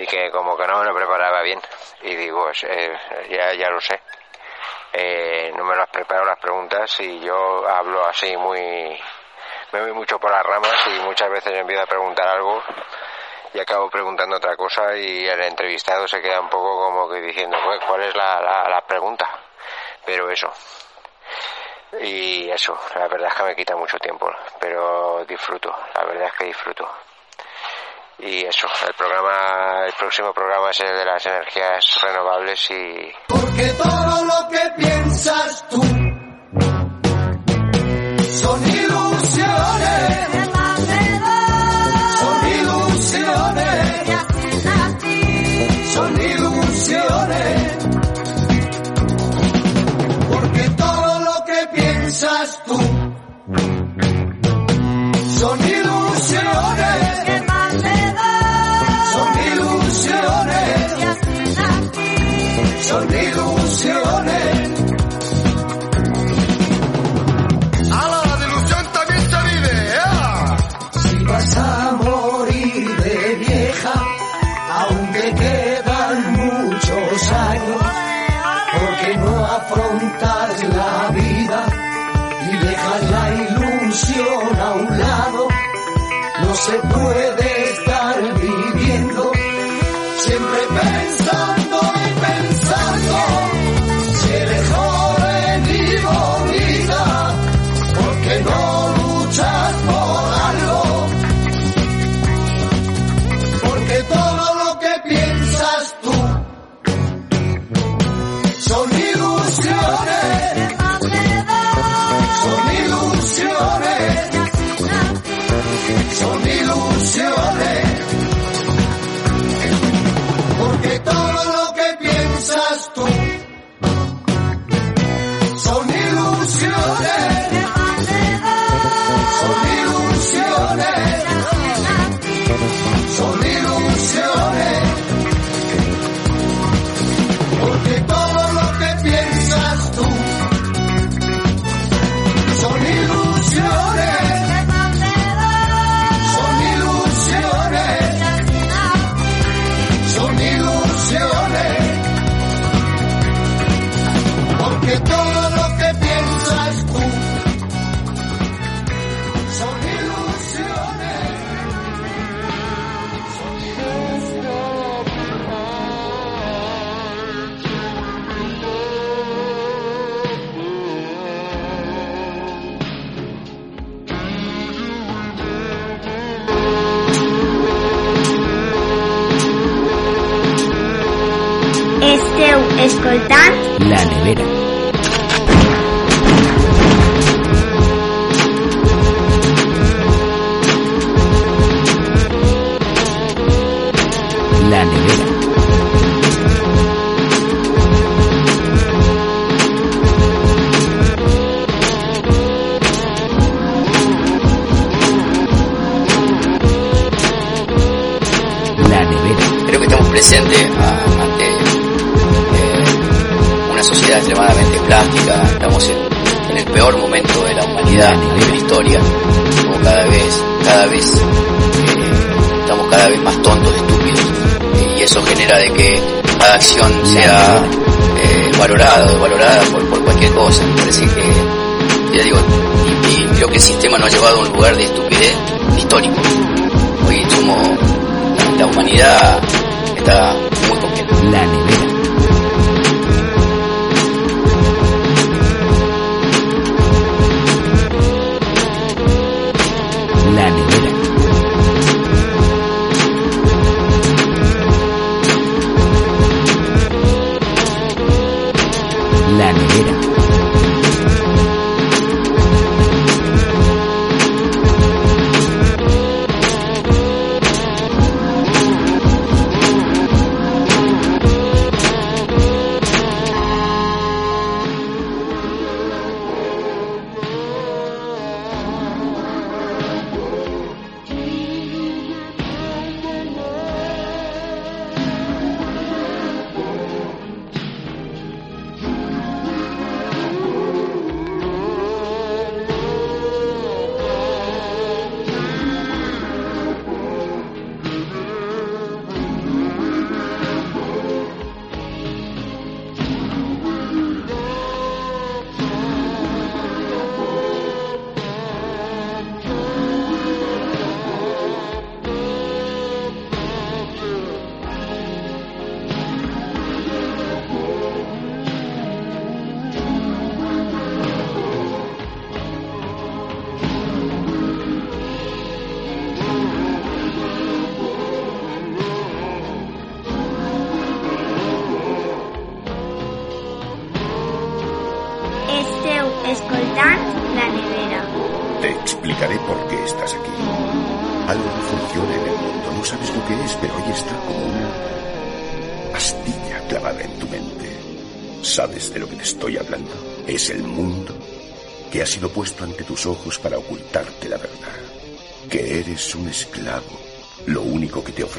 y que como que no me lo preparaba bien. Y digo, ya, ya lo sé. Eh, no me lo has preparado las preguntas y yo hablo así muy... Me voy mucho por las ramas y muchas veces empiezo a preguntar algo y acabo preguntando otra cosa y el entrevistado se queda un poco como que diciendo pues, cuál es la, la, la, pregunta pero eso y eso la verdad es que me quita mucho tiempo pero disfruto la verdad es que disfruto y eso, el programa, el próximo programa es el de las energías renovables y...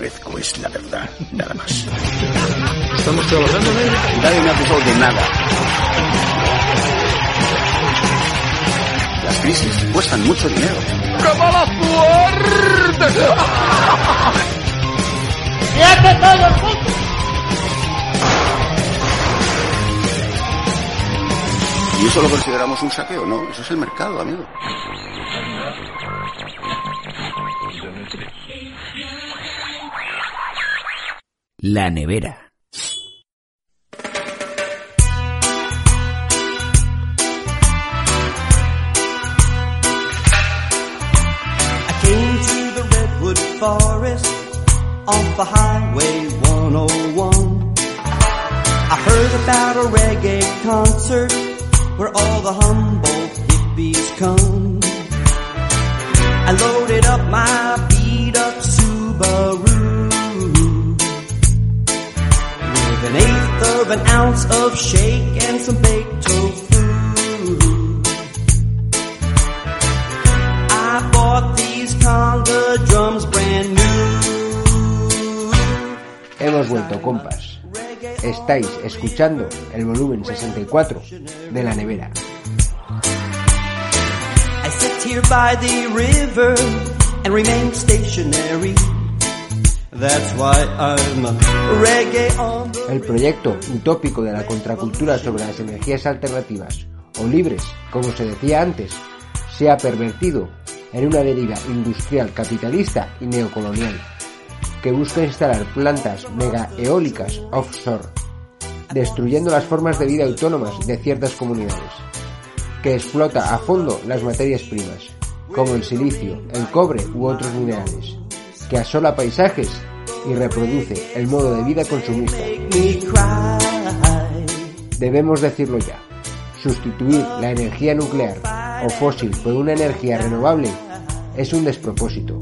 ofrezco es la verdad, nada más. Estamos trabajando, ¿no? Nadie me ha acusado de nada. Las crisis cuestan mucho dinero. ¡Qué mala suerte! ¡Fíjate todo el mundo! ¿Y eso lo consideramos un saqueo? No, eso es el mercado, amigo. La nevera. I came to the redwood forest off the highway 101. I heard about a reggae concert where all the Humboldt hippies come. I loaded up my an ounce of shake and some baked tofu. I bought these conga drums brand new. Hemos vuelto, compas. Estáis escuchando el volumen 64 de la nevera. I sit here by the river and remain stationary. El proyecto utópico de la contracultura sobre las energías alternativas o libres, como se decía antes, se ha pervertido en una deriva industrial capitalista y neocolonial que busca instalar plantas mega eólicas offshore, destruyendo las formas de vida autónomas de ciertas comunidades, que explota a fondo las materias primas, como el silicio, el cobre u otros minerales, que asola paisajes y reproduce el modo de vida consumista. Debemos decirlo ya. Sustituir la energía nuclear o fósil por una energía renovable es un despropósito.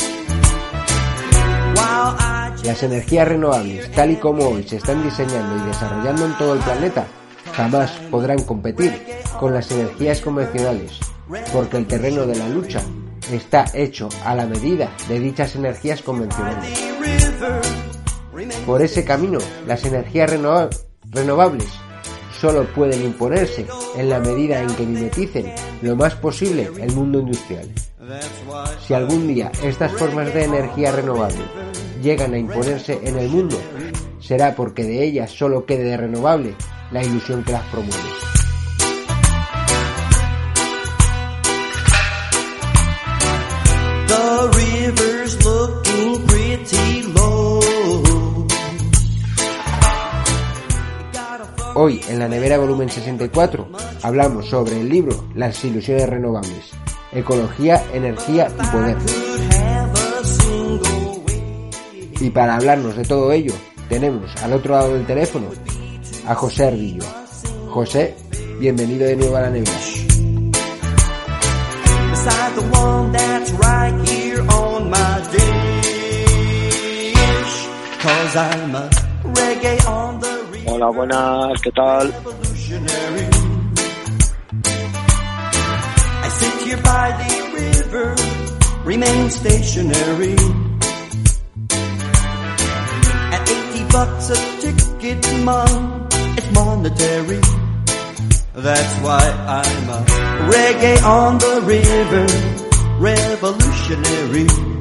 Las energías renovables, tal y como hoy se están diseñando y desarrollando en todo el planeta, jamás podrán competir con las energías convencionales, porque el terreno de la lucha está hecho a la medida de dichas energías convencionales. Por ese camino, las energías renova- renovables solo pueden imponerse en la medida en que mimeticen lo más posible el mundo industrial. Si algún día estas formas de energía renovable llegan a imponerse en el mundo, será porque de ellas solo quede de renovable la ilusión que las promueve. Hoy en la nevera volumen 64 hablamos sobre el libro Las ilusiones renovables, ecología, energía y poder. Y para hablarnos de todo ello, tenemos al otro lado del teléfono a José Ardillo. José, bienvenido de nuevo a la nevera. Hola, buenas, ¿qué tal? revolutionary. I sit here by the river, remain stationary. At 80 bucks a ticket, mom, it's monetary. That's why I'm a reggae on the river, revolutionary.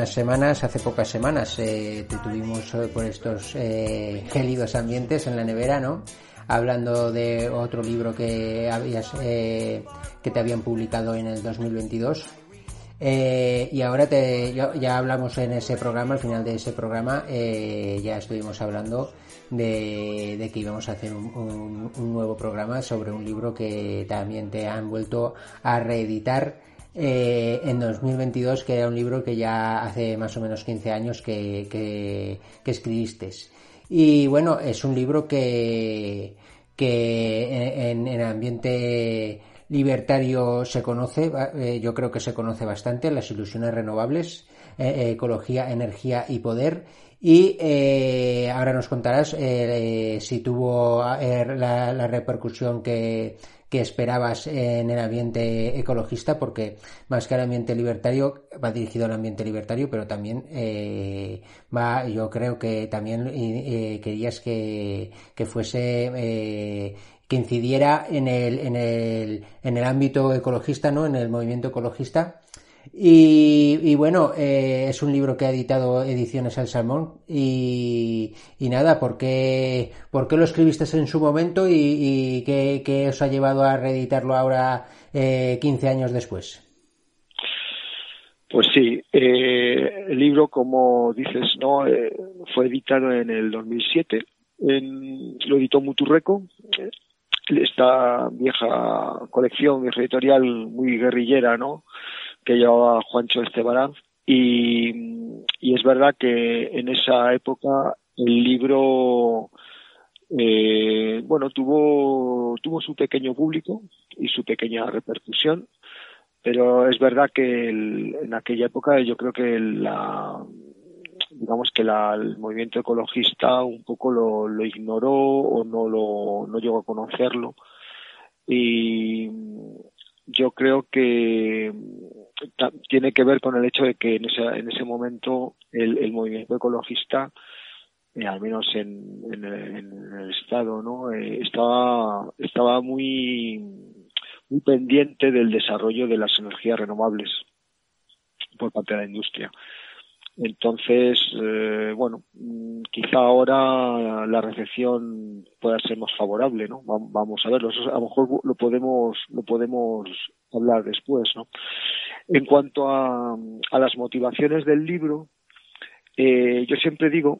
Unas semanas, hace pocas semanas, eh, te tuvimos por estos eh, gélidos ambientes en la nevera, ¿no? Hablando de otro libro que habías, eh, que te habían publicado en el 2022. Eh, y ahora te, ya hablamos en ese programa, al final de ese programa, eh, ya estuvimos hablando de, que íbamos a hacer un, un, nuevo programa sobre un libro que también te han vuelto a reeditar eh, en 2022, que era un libro que ya hace más o menos 15 años que, que, escribiste. Y bueno, es un libro que, que en, en ambiente libertario se conoce, eh, yo creo que se conoce bastante, las ilusiones renovables, eh, ecología, energía y poder. Y ahora nos contarás si tuvo la, repercusión que, que, esperabas en el ambiente ecologista, porque más que al ambiente libertario, va dirigido al ambiente libertario, pero también eh, va, yo creo que también querías que, que fuese que incidiera en el, en el, en el ámbito ecologista, ¿no? En el movimiento ecologista. Y, bueno, eh, es un libro que ha editado Ediciones El Salmón. Y, nada, ¿por qué, ¿por qué, lo escribiste en su momento y, y qué, qué, os ha llevado a reeditarlo ahora eh, 15 años después? Pues sí, eh, el libro, como dices, no eh, fue editado en el 2007. En, lo editó Muturreco, esta vieja colección, editorial muy guerrillera, ¿no? Que llevaba Juancho Estebarán. Y, y es verdad que en esa época el libro, eh, bueno, tuvo, tuvo su pequeño público y su pequeña repercusión, pero es verdad que en aquella época yo creo que la, digamos que la, el movimiento ecologista un poco lo ignoró o no lo no llegó a conocerlo y yo creo que tiene que ver con el hecho de que en ese, en ese momento el, el movimiento ecologista eh, al menos en, en, en, el estado no eh, estaba estaba muy muy pendiente del desarrollo de las energías renovables por parte de la industria entonces, eh, bueno, quizá ahora la recepción pueda ser más favorable, ¿no? Vamos a verlo. Eso a lo mejor lo podemos, lo podemos hablar después, ¿no? En cuanto a, a las motivaciones del libro, eh, yo siempre digo,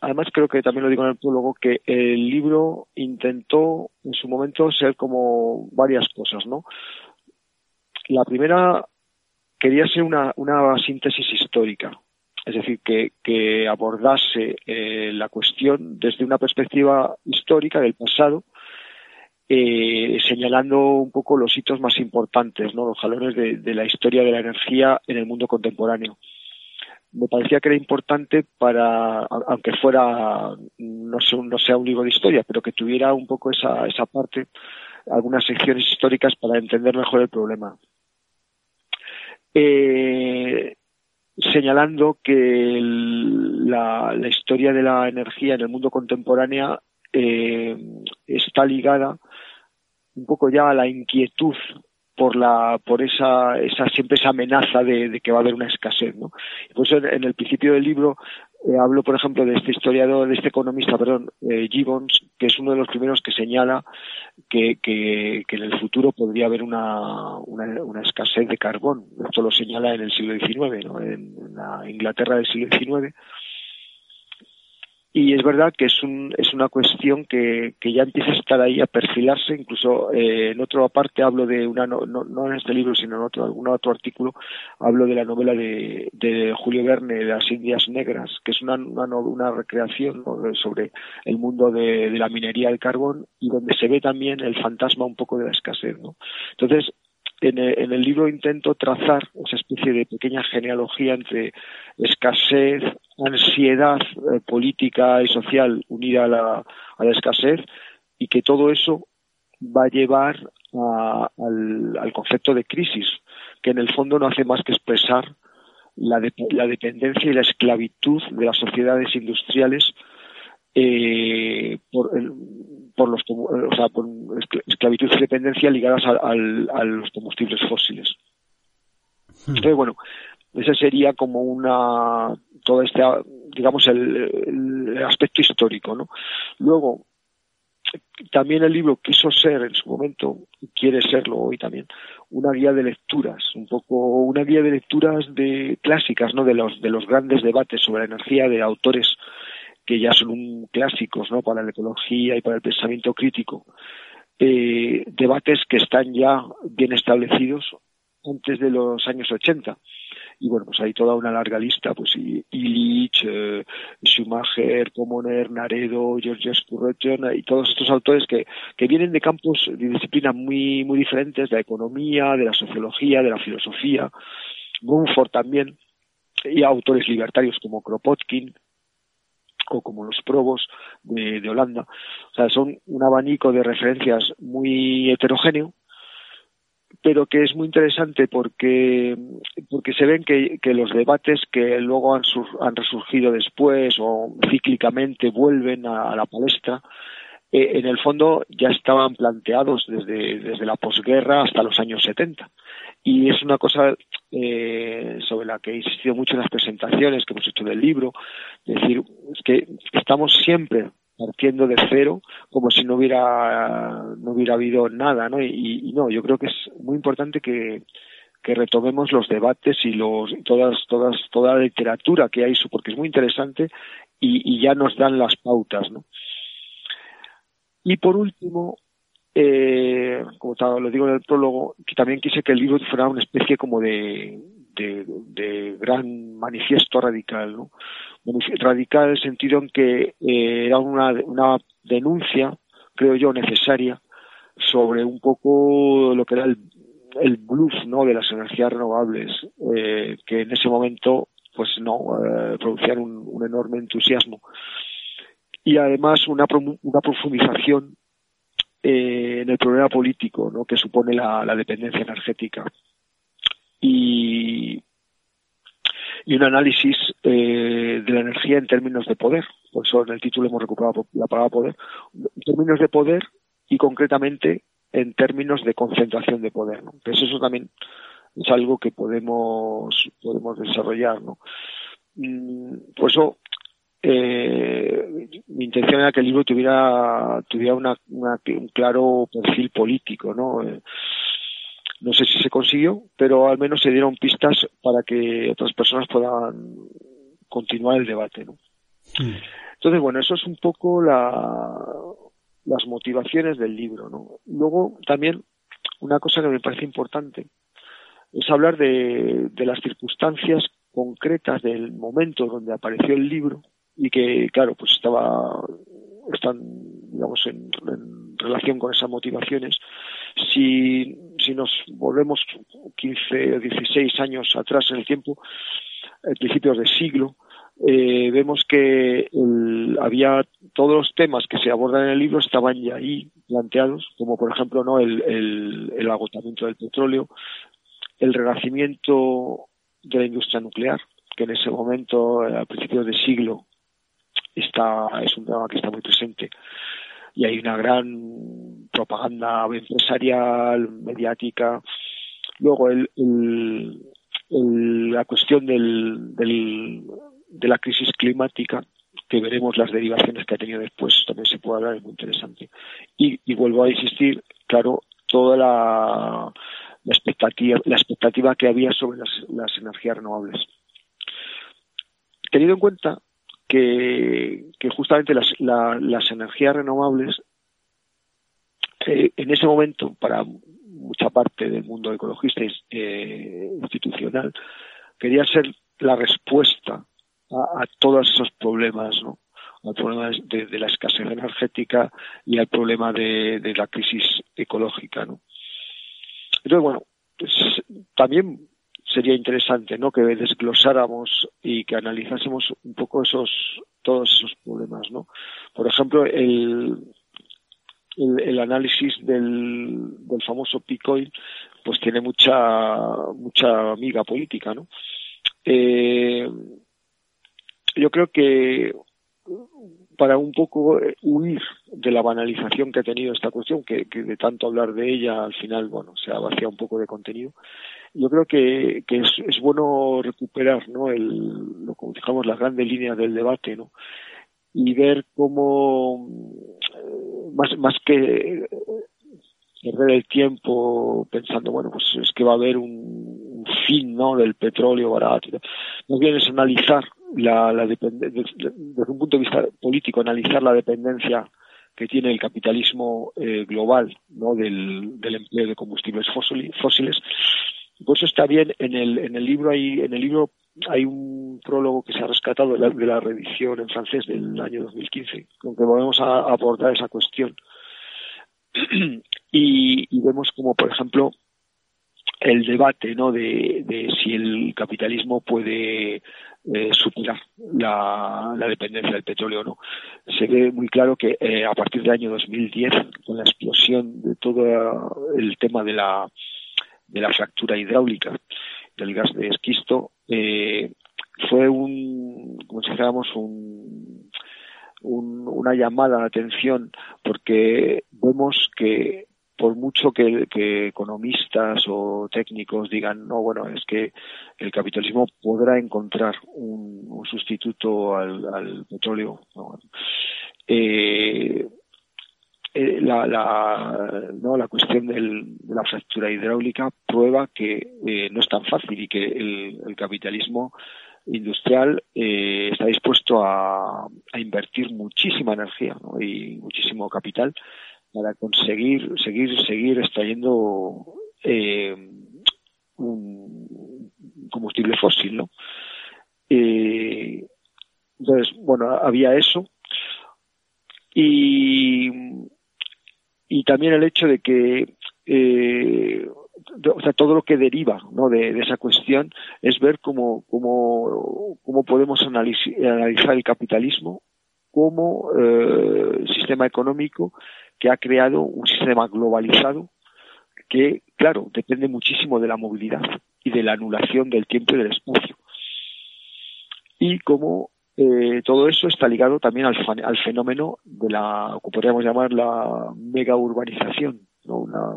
además creo que también lo digo en el prólogo, que el libro intentó en su momento ser como varias cosas, ¿no? La primera quería ser una, síntesis histórica, es decir, que, que abordase eh, la cuestión desde una perspectiva histórica del pasado, eh, señalando un poco los hitos más importantes, los jalones de, la historia de la energía en el mundo contemporáneo. Me parecía que era importante para, aunque fuera, no, sea un libro de historia, pero que tuviera un poco esa, esa parte, algunas secciones históricas para entender mejor el problema. Eh, señalando que la, historia de la energía en el mundo contemporánea eh, está ligada un poco ya la inquietud por la por esa esa siempre esa amenaza de, de que va a haber una escasez no por eso en, en el principio del libro eh, hablo por ejemplo de este historiador de este economista perdón eh, Gibbons que es uno de los primeros que señala que, que, que en el futuro podría haber una, una, una, escasez de carbón. Esto lo señala en el siglo XIX, ¿no? en, en la Inglaterra del siglo XIX. Y es verdad que es, un, es una cuestión que, que ya empieza a estar ahí a perfilarse. Incluso eh, en otra parte hablo de una, no, no, no, en este libro, sino en otro, algún otro artículo, hablo de la novela de, de Julio Verne, las Indias Negras, que es una, una, una recreación ¿no? sobre el mundo de, de, la minería del carbón y donde se ve también el fantasma un poco de la escasez. ¿no? Entonces, en el, libro intento trazar esa especie de pequeña genealogía entre escasez, ansiedad eh, política y social unida a la, a la, escasez y que todo eso va a llevar al, al, concepto de crisis, que en el fondo no hace más que expresar la, de, la dependencia y la esclavitud de las sociedades industriales eh, por, el, por los o sea por esclavitud y dependencia ligadas a, a los combustibles fósiles hmm. entonces bueno ese sería como una todo este digamos el, el aspecto histórico no luego también el libro quiso ser en su momento, y quiere serlo hoy también, una guía de lecturas, un poco una guía de lecturas de clásicas, ¿no? De los de los grandes debates sobre la energía de autores que ya son un clásicos, ¿no? Para la ecología y para el pensamiento crítico. Eh, debates que están ya bien establecidos antes de los años 80 y bueno, pues hay toda una larga lista, pues Illich, eh, Schumacher, Pomoner, Naredo, George Spurgeon y todos estos autores que, que vienen de campos de disciplinas muy, muy diferentes, de la economía, de la sociología, de la filosofía, Mumford también, y autores libertarios como Kropotkin, como los probos de, Holanda. O sea, son un abanico de referencias muy heterogéneo pero que es muy interesante porque, porque se ven que, los debates que luego han, han, resurgido después o cíclicamente vuelven a, la palestra, eh, en el fondo ya estaban planteados desde, desde la posguerra hasta los años 70. Y es una cosa eh, sobre la que he insistido mucho en las presentaciones que hemos hecho del libro, es decir, es que estamos siempre partiendo de cero como si no hubiera no hubiera habido nada no y, no yo creo que es muy importante que, que retomemos los debates y los todas todas toda la literatura que hay porque es muy interesante y, ya nos dan las pautas no y por último eh, como lo digo en el prólogo que también quise que el libro fuera una especie como de gran manifiesto radical no radical en el sentido en que eh, era una, una denuncia, creo yo, necesaria sobre un poco lo que era el, el bluff ¿no? de las energías renovables, eh, que en ese momento pues no eh, producían un, un, enorme entusiasmo. Y además una, una profundización eh, en el problema político que supone la, dependencia energética. Y, un análisis eh, de la energía en términos de poder. Por eso en el título hemos recuperado la palabra poder. En términos de poder y concretamente en términos de concentración de poder. ¿no? Pues eso también es algo que podemos, podemos desarrollar. ¿no? Mm, por eso eh, mi intención era que el libro tuviera, tuviera una, un claro perfil político. ¿no? Eh, no sé si se consiguió, pero al menos se dieron pistas para que otras personas puedan continuar el debate. ¿no? Mm. Entonces, bueno, eso es un poco la, las motivaciones del libro. ¿no? Luego, también, una cosa que me parece importante es hablar de, de las circunstancias concretas del momento donde apareció el libro y que, claro, pues estaba, están, digamos, en, en relación con esas motivaciones. Si, si nos volvemos 15 o 16 años atrás en el tiempo, a principios del siglo, eh, vemos que el, había todos los temas que se abordan en el libro estaban ya ahí planteados, como por ejemplo no el, el, el agotamiento del petróleo, el renacimiento de la industria nuclear, que en ese momento, a principios del siglo, está, es un tema que está muy presente y hay una gran propaganda empresarial, mediática. Luego el, el, la cuestión del, del, de la crisis climática, que veremos las derivaciones que ha tenido después, también se puede hablar, es muy interesante. Y, y vuelvo a insistir, claro, toda la, la expectativa, la expectativa que había sobre las, las energías renovables. Teniendo en cuenta que, justamente las, la, las energías renovables eh, en ese momento para mucha parte del mundo ecologista eh, institucional quería ser la respuesta a, todos esos problemas, ¿no? al problema de, la escasez energética y al problema de, la crisis ecológica. ¿no? Entonces, bueno, también sería interesante ¿no? que desglosáramos y que analizásemos un poco esos todos esos problemas no por ejemplo el el, análisis del, del famoso Picoil pues tiene mucha mucha amiga política no eh, yo creo que para un poco eh, huir de la banalización que ha tenido esta cuestión, que, que de tanto hablar de ella al final, bueno, se ha vaciado un poco de contenido. Yo creo que, que es, es bueno recuperar, ¿no? El, lo como digamos, las grandes líneas del debate, ¿no? Y ver cómo, eh, más, más que perder el tiempo pensando, bueno, pues es que va a haber un, un fin, ¿no? Del petróleo barato. Más bien es analizar la, la desde, un punto de vista político, analizar la dependencia que tiene el capitalismo eh, global ¿no? del, empleo de combustibles fósiles. Por eso está bien en el, en el libro hay en el libro hay un prólogo que se ha rescatado de la, reedición en francés del año 2015, con que volvemos a, a abordar esa cuestión. y, y vemos como, por ejemplo, el debate ¿no? de, de si el capitalismo puede eh, superar la, la, dependencia del petróleo o no. Se ve muy claro que eh, a partir del año 2010, con la explosión de todo el tema de la, de la fractura hidráulica del gas de esquisto, eh, fue un, como si dijéramos, un, un, una llamada de atención porque vemos que mucho que, economistas o técnicos digan, no, bueno, es que el capitalismo podrá encontrar un, sustituto al, petróleo. ¿no? Eh, eh, la, la, no, la cuestión del, de la fractura hidráulica prueba que eh, no es tan fácil y que el, capitalismo industrial eh, está dispuesto a, a, invertir muchísima energía y muchísimo capital para conseguir seguir seguir extrayendo eh, un combustible fósil, ¿no? Eh, entonces, bueno, había eso y y también el hecho de que eh, o sea, todo lo que deriva ¿no? de, de, esa cuestión es ver cómo, cómo, cómo podemos analizar, el capitalismo como eh, sistema económico que ha creado un sistema globalizado que, claro, depende muchísimo de la movilidad y de la anulación del tiempo y del espacio. Y como eh, todo eso está ligado también al, al, fenómeno de la, que podríamos llamar la mega urbanización, ¿no? una,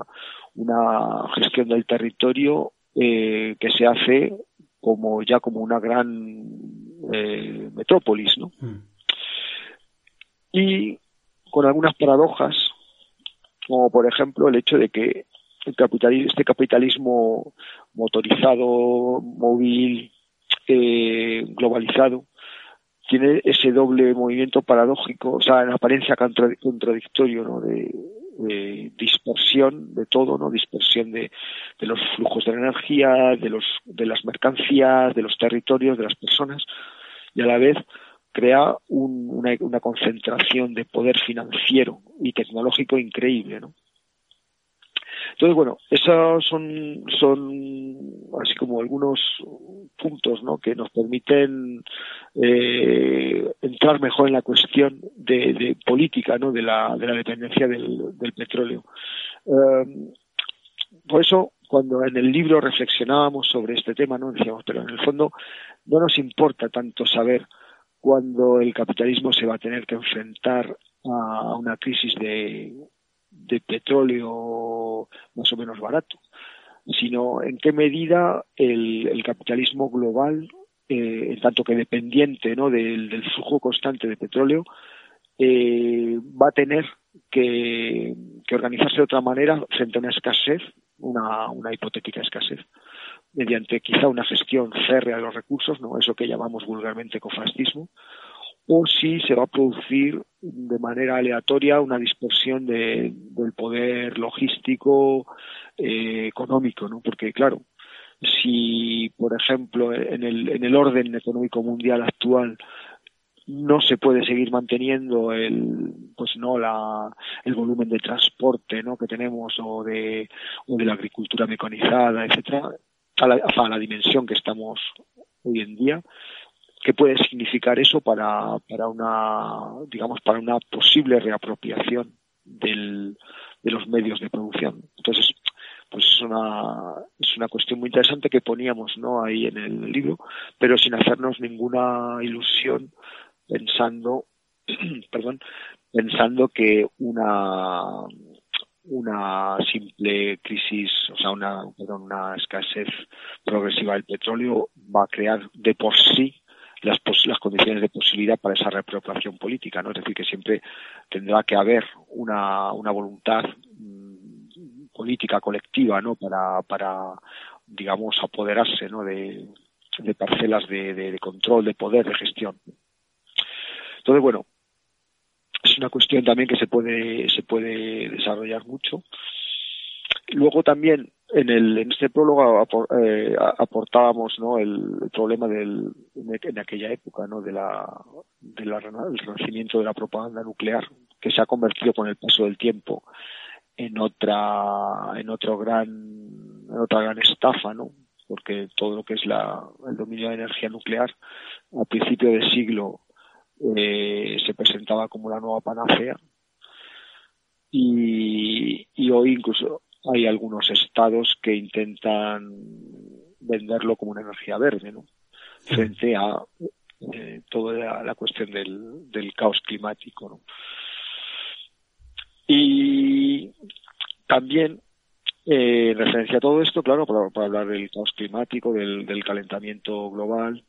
una gestión del territorio eh, que se hace como ya como una gran eh, metrópolis, ¿no? Mm. Y con algunas paradojas como por ejemplo el hecho de que el capitalismo, este capitalismo motorizado, móvil, eh, globalizado, tiene ese doble movimiento paradójico, o sea, en apariencia contradictorio. De, dispersión de todo, ¿no? Dispersión de, de, los flujos de energía, de los, de las mercancías, de los territorios, de las personas, y a la vez crea un, una, concentración de poder financiero y tecnológico increíble, ¿no? Entonces, bueno, esos son, son así como algunos puntos, ¿no? Que nos permiten eh, entrar mejor en la cuestión de, política, ¿no? De la, de la dependencia del, petróleo. Um, por eso, cuando en el libro reflexionábamos sobre este tema, ¿no? Decíamos, pero en el fondo no nos importa tanto saber cuando el capitalismo se va a tener que enfrentar a una crisis de, petróleo más o menos barato, sino en qué medida el, capitalismo global, eh, en tanto que dependiente ¿no? del, flujo constante de petróleo, eh, va a tener que, organizarse de otra manera frente a una escasez, una hipotética escasez mediante quizá una gestión férrea de los recursos, no eso que llamamos vulgarmente cofascismo, o si se va a producir de manera aleatoria una dispersión de, del poder logístico eh, económico, ¿no? Porque claro, si por ejemplo en el, en el orden económico mundial actual no se puede seguir manteniendo el pues no la el volumen de transporte no que tenemos o de o de la agricultura mecanizada etcétera a la, dimensión que estamos hoy en día, qué puede significar eso para, para una, digamos, para una posible reapropiación del, de los medios de producción. Entonces, pues es una, es una cuestión muy interesante que poníamos, ¿no? Ahí en el libro, pero sin hacernos ninguna ilusión pensando perdón, pensando que una una simple crisis, o sea, una, perdón, una escasez progresiva del petróleo va a crear de por sí las, las condiciones de posibilidad para esa reapropiación política, ¿no? Es decir, que siempre tendrá que haber una, una voluntad mm, política colectiva, ¿no? Para, para digamos, apoderarse, ¿no? De, de parcelas de, de control, de poder, de gestión. Entonces, bueno, es una cuestión también que se puede, se puede desarrollar mucho. Luego también en, el, en este prólogo eh, aportábamos ¿no? el, problema del, en aquella época ¿no? de la, de la, del renacimiento de la propaganda nuclear que se ha convertido con el paso del tiempo en otra en otro gran en otra gran estafa no porque todo lo que es la, el dominio de energía nuclear a principio del siglo eh, se presentaba como la nueva panacea y, y hoy incluso hay algunos estados que intentan venderlo como una energía verde, ¿no? Frente a eh, toda la, cuestión del, del, caos climático, ¿no? Y también, eh, en referencia a todo esto, claro, para, para hablar del caos climático, del, del, calentamiento global.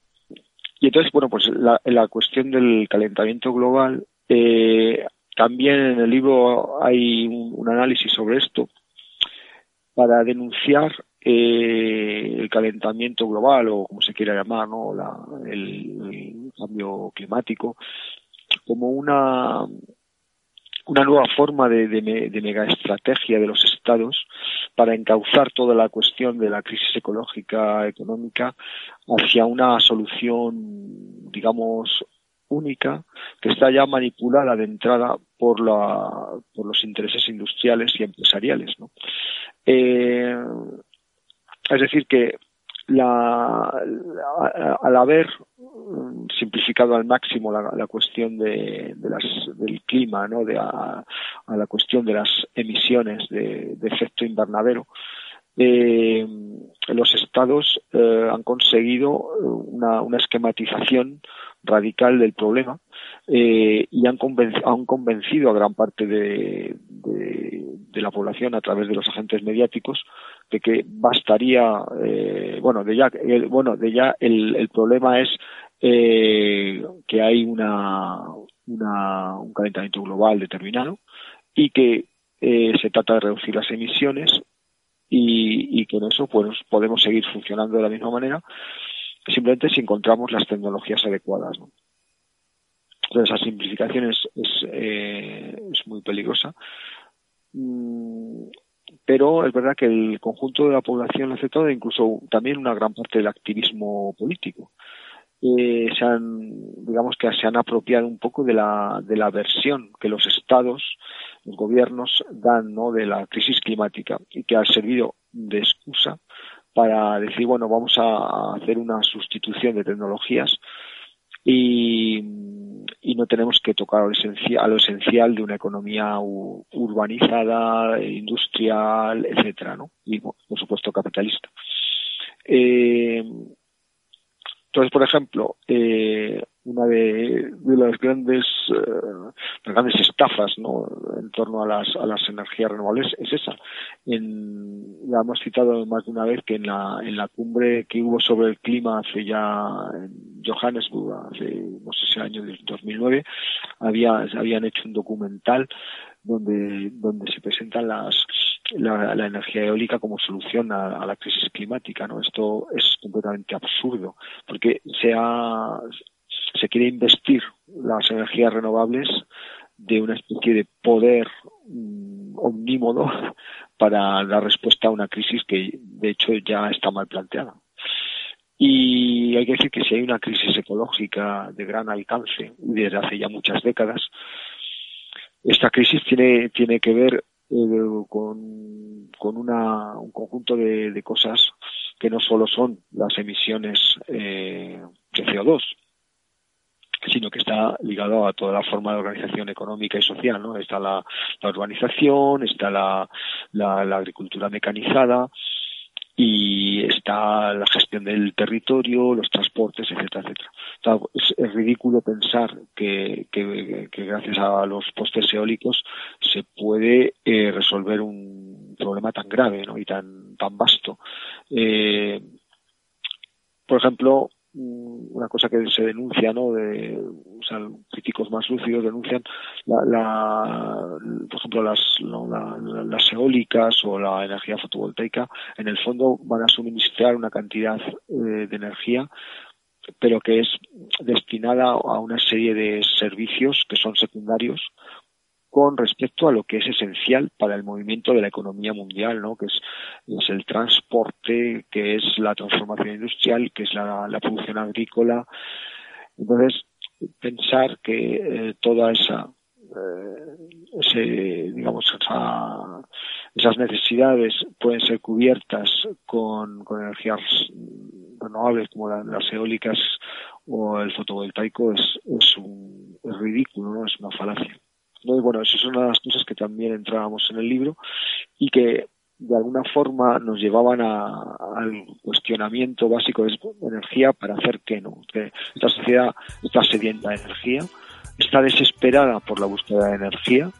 Y entonces, bueno, pues la, la cuestión del calentamiento global, eh, también en el libro hay un, análisis sobre esto, para denunciar eh, el calentamiento global o como se quiera llamar, ¿no? La, el, cambio climático como una una nueva forma de, megaestrategia de los estados para encauzar toda la cuestión de la crisis ecológica económica hacia una solución, digamos, única que está ya manipulada de entrada por, la, por los intereses industriales y empresariales. Eh, es decir, que la, la, al haber simplificado al máximo la, la cuestión de, las, del clima, ¿no? de a, la cuestión de las emisiones de efecto invernadero, eh, los estados eh, han conseguido una, una, esquematización radical del problema eh, y han, han convencido a gran parte de, la población a través de los agentes mediáticos de que bastaría eh, bueno de ya el, bueno de ya el, problema es eh, que hay una, una, un calentamiento global determinado y que eh, se trata de reducir las emisiones y, y con eso pues podemos seguir funcionando de la misma manera simplemente si encontramos las tecnologías adecuadas. ¿no? Entonces, esa simplificación es, es, eh, es muy peligrosa. Mm, pero es verdad que el conjunto de la población lo ha aceptado, incluso también una gran parte del activismo político. Eh, se han, digamos que se han apropiado un poco de la, de la versión que los estados, los gobiernos dan, ¿no? De la crisis climática y que ha servido de excusa para decir, bueno, vamos a hacer una sustitución de tecnologías y, y no tenemos que tocar a lo, esencial, de una economía urbanizada, industrial, etcétera, ¿no? Y, por supuesto, capitalista. Eh, entonces, por ejemplo, eh, una de, de, las grandes las grandes estafas ¿no? en torno a las, a las energías renovables es esa. En, ya hemos citado más de una vez que en la, en la cumbre que hubo sobre el clima hace ya en Johannesburg, hace no sé si el año 2009, había, habían hecho un documental donde, donde se presentan las, la, la, energía eólica como solución a, a, la crisis climática, ¿no? Esto es completamente absurdo, porque se ha, se quiere investir las energías renovables de una especie de poder mm, omnímodo para dar respuesta a una crisis que de hecho ya está mal planteada. Y hay que decir que si hay una crisis ecológica de gran alcance desde hace ya muchas décadas, esta crisis tiene, tiene que ver eh, con, con una, un conjunto de, de, cosas que no solo son las emisiones eh, de CO2, sino que está ligado a toda la forma de organización económica y social, ¿no? Está la, urbanización, está la, agricultura mecanizada y facilita la gestión del territorio, los transportes, etcétera, etcétera. es, ridículo pensar que, gracias a los postes eólicos se puede eh, resolver un problema tan grave ¿no? y tan, tan vasto. Eh, por ejemplo, una cosa que se denuncia, ¿no? De, o sea, críticos más lúcidos denuncian, la, la por ejemplo, las, las eólicas o la energía fotovoltaica, en el fondo van a suministrar una cantidad eh, de energía pero que es destinada a una serie de servicios que son secundarios con respecto a lo que es esencial para el movimiento de la economía mundial, ¿no? que es, el transporte, que es la transformación industrial, que es la, producción agrícola. Entonces, pensar que eh, toda esa eh, ese, digamos esas necesidades pueden ser cubiertas con, energías renovables como las eólicas o el fotovoltaico es, es, un, es ridículo, ¿no? es una falacia. Y bueno, eso es una de las cosas que también entrábamos en el libro y que de alguna forma nos llevaban al cuestionamiento básico de energía para hacer qué, ¿no? Que esta sociedad está sedienta de energía, está desesperada por la búsqueda de energía,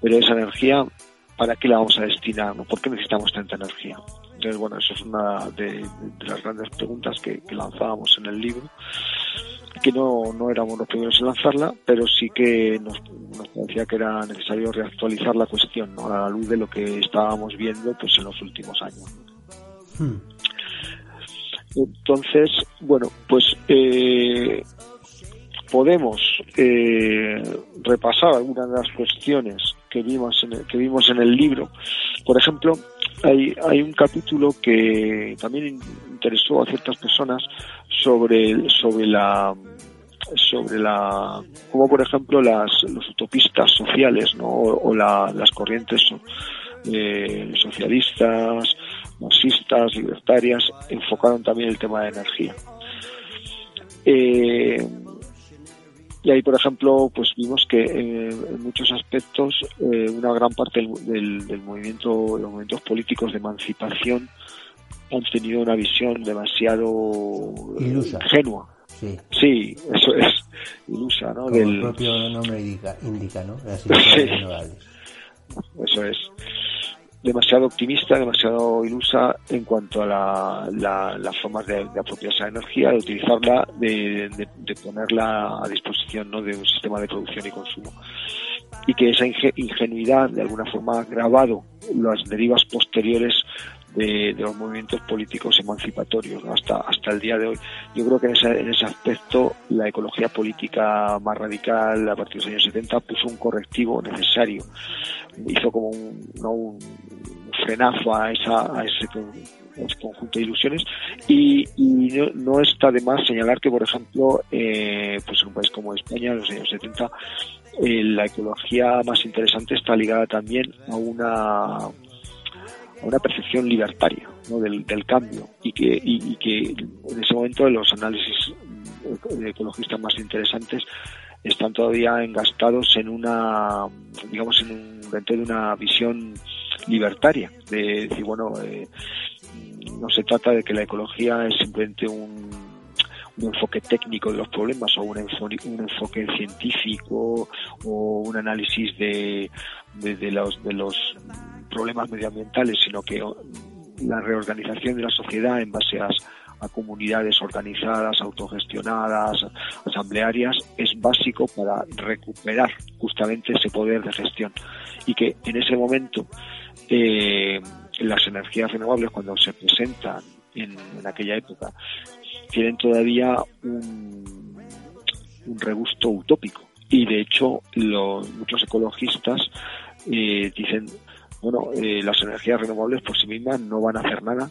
pero esa energía, ¿para qué la vamos a destinar? ¿no? ¿Por qué necesitamos tanta energía? Entonces, bueno, eso es una de, las grandes preguntas que lanzábamos en el libro que no, no éramos los primeros en lanzarla, pero sí que nos, nos parecía que era necesario reactualizar la cuestión ¿no? a la luz de lo que estábamos viendo pues en los últimos años. Hmm. Entonces, bueno, pues eh, podemos eh, repasar algunas de las cuestiones que vimos en el, que vimos en el libro. Por ejemplo, hay, hay un capítulo que también interesó a ciertas personas sobre, sobre la sobre la como por ejemplo las los utopistas sociales ¿no? o, las corrientes eh, socialistas marxistas libertarias enfocaron también el tema de energía eh, y ahí por ejemplo pues vimos que eh, en muchos aspectos una gran parte del, del, movimiento de los movimientos políticos de emancipación han tenido una visión demasiado ingenua Sí. eso es ilusa, ¿no? Como el propio nombre indica, indica ¿no? sí. Eso es demasiado optimista, demasiado ilusa en cuanto a la, las formas de, apropiarse la energía, de utilizarla, de, de, ponerla a disposición ¿no? de un sistema de producción y consumo. Y que esa ingenuidad de alguna forma ha grabado las derivas posteriores de, los movimientos políticos emancipatorios hasta, hasta el día de hoy. Yo creo que en ese, en ese aspecto la ecología política más radical a partir de los años 70 puso un correctivo necesario, hizo como un, un frenazo a, esa, a ese, conjunto de ilusiones. Y, no, está de más señalar que por ejemplo eh, pues en un país como España en los años 70 eh, la ecología más interesante está ligada también a una una percepción libertaria del, cambio y que, y, que en ese momento los análisis ecologistas más interesantes están todavía engastados en una, digamos, en un, dentro de una visión libertaria, de decir, bueno, eh, no se trata de que la ecología es simplemente un, un enfoque técnico de los problemas o un, enfoque, un enfoque científico o un análisis de, de, los, de los problemas medioambientales, sino que la reorganización de la sociedad en base a, comunidades organizadas, autogestionadas, asamblearias, es básico para recuperar justamente ese poder de gestión. Y que en ese momento eh, las energías renovables, cuando se presentan en, aquella época, tienen todavía un, un regusto utópico. Y de hecho, los, muchos ecologistas eh, dicen bueno, eh, las energías renovables por sí mismas no van a hacer nada,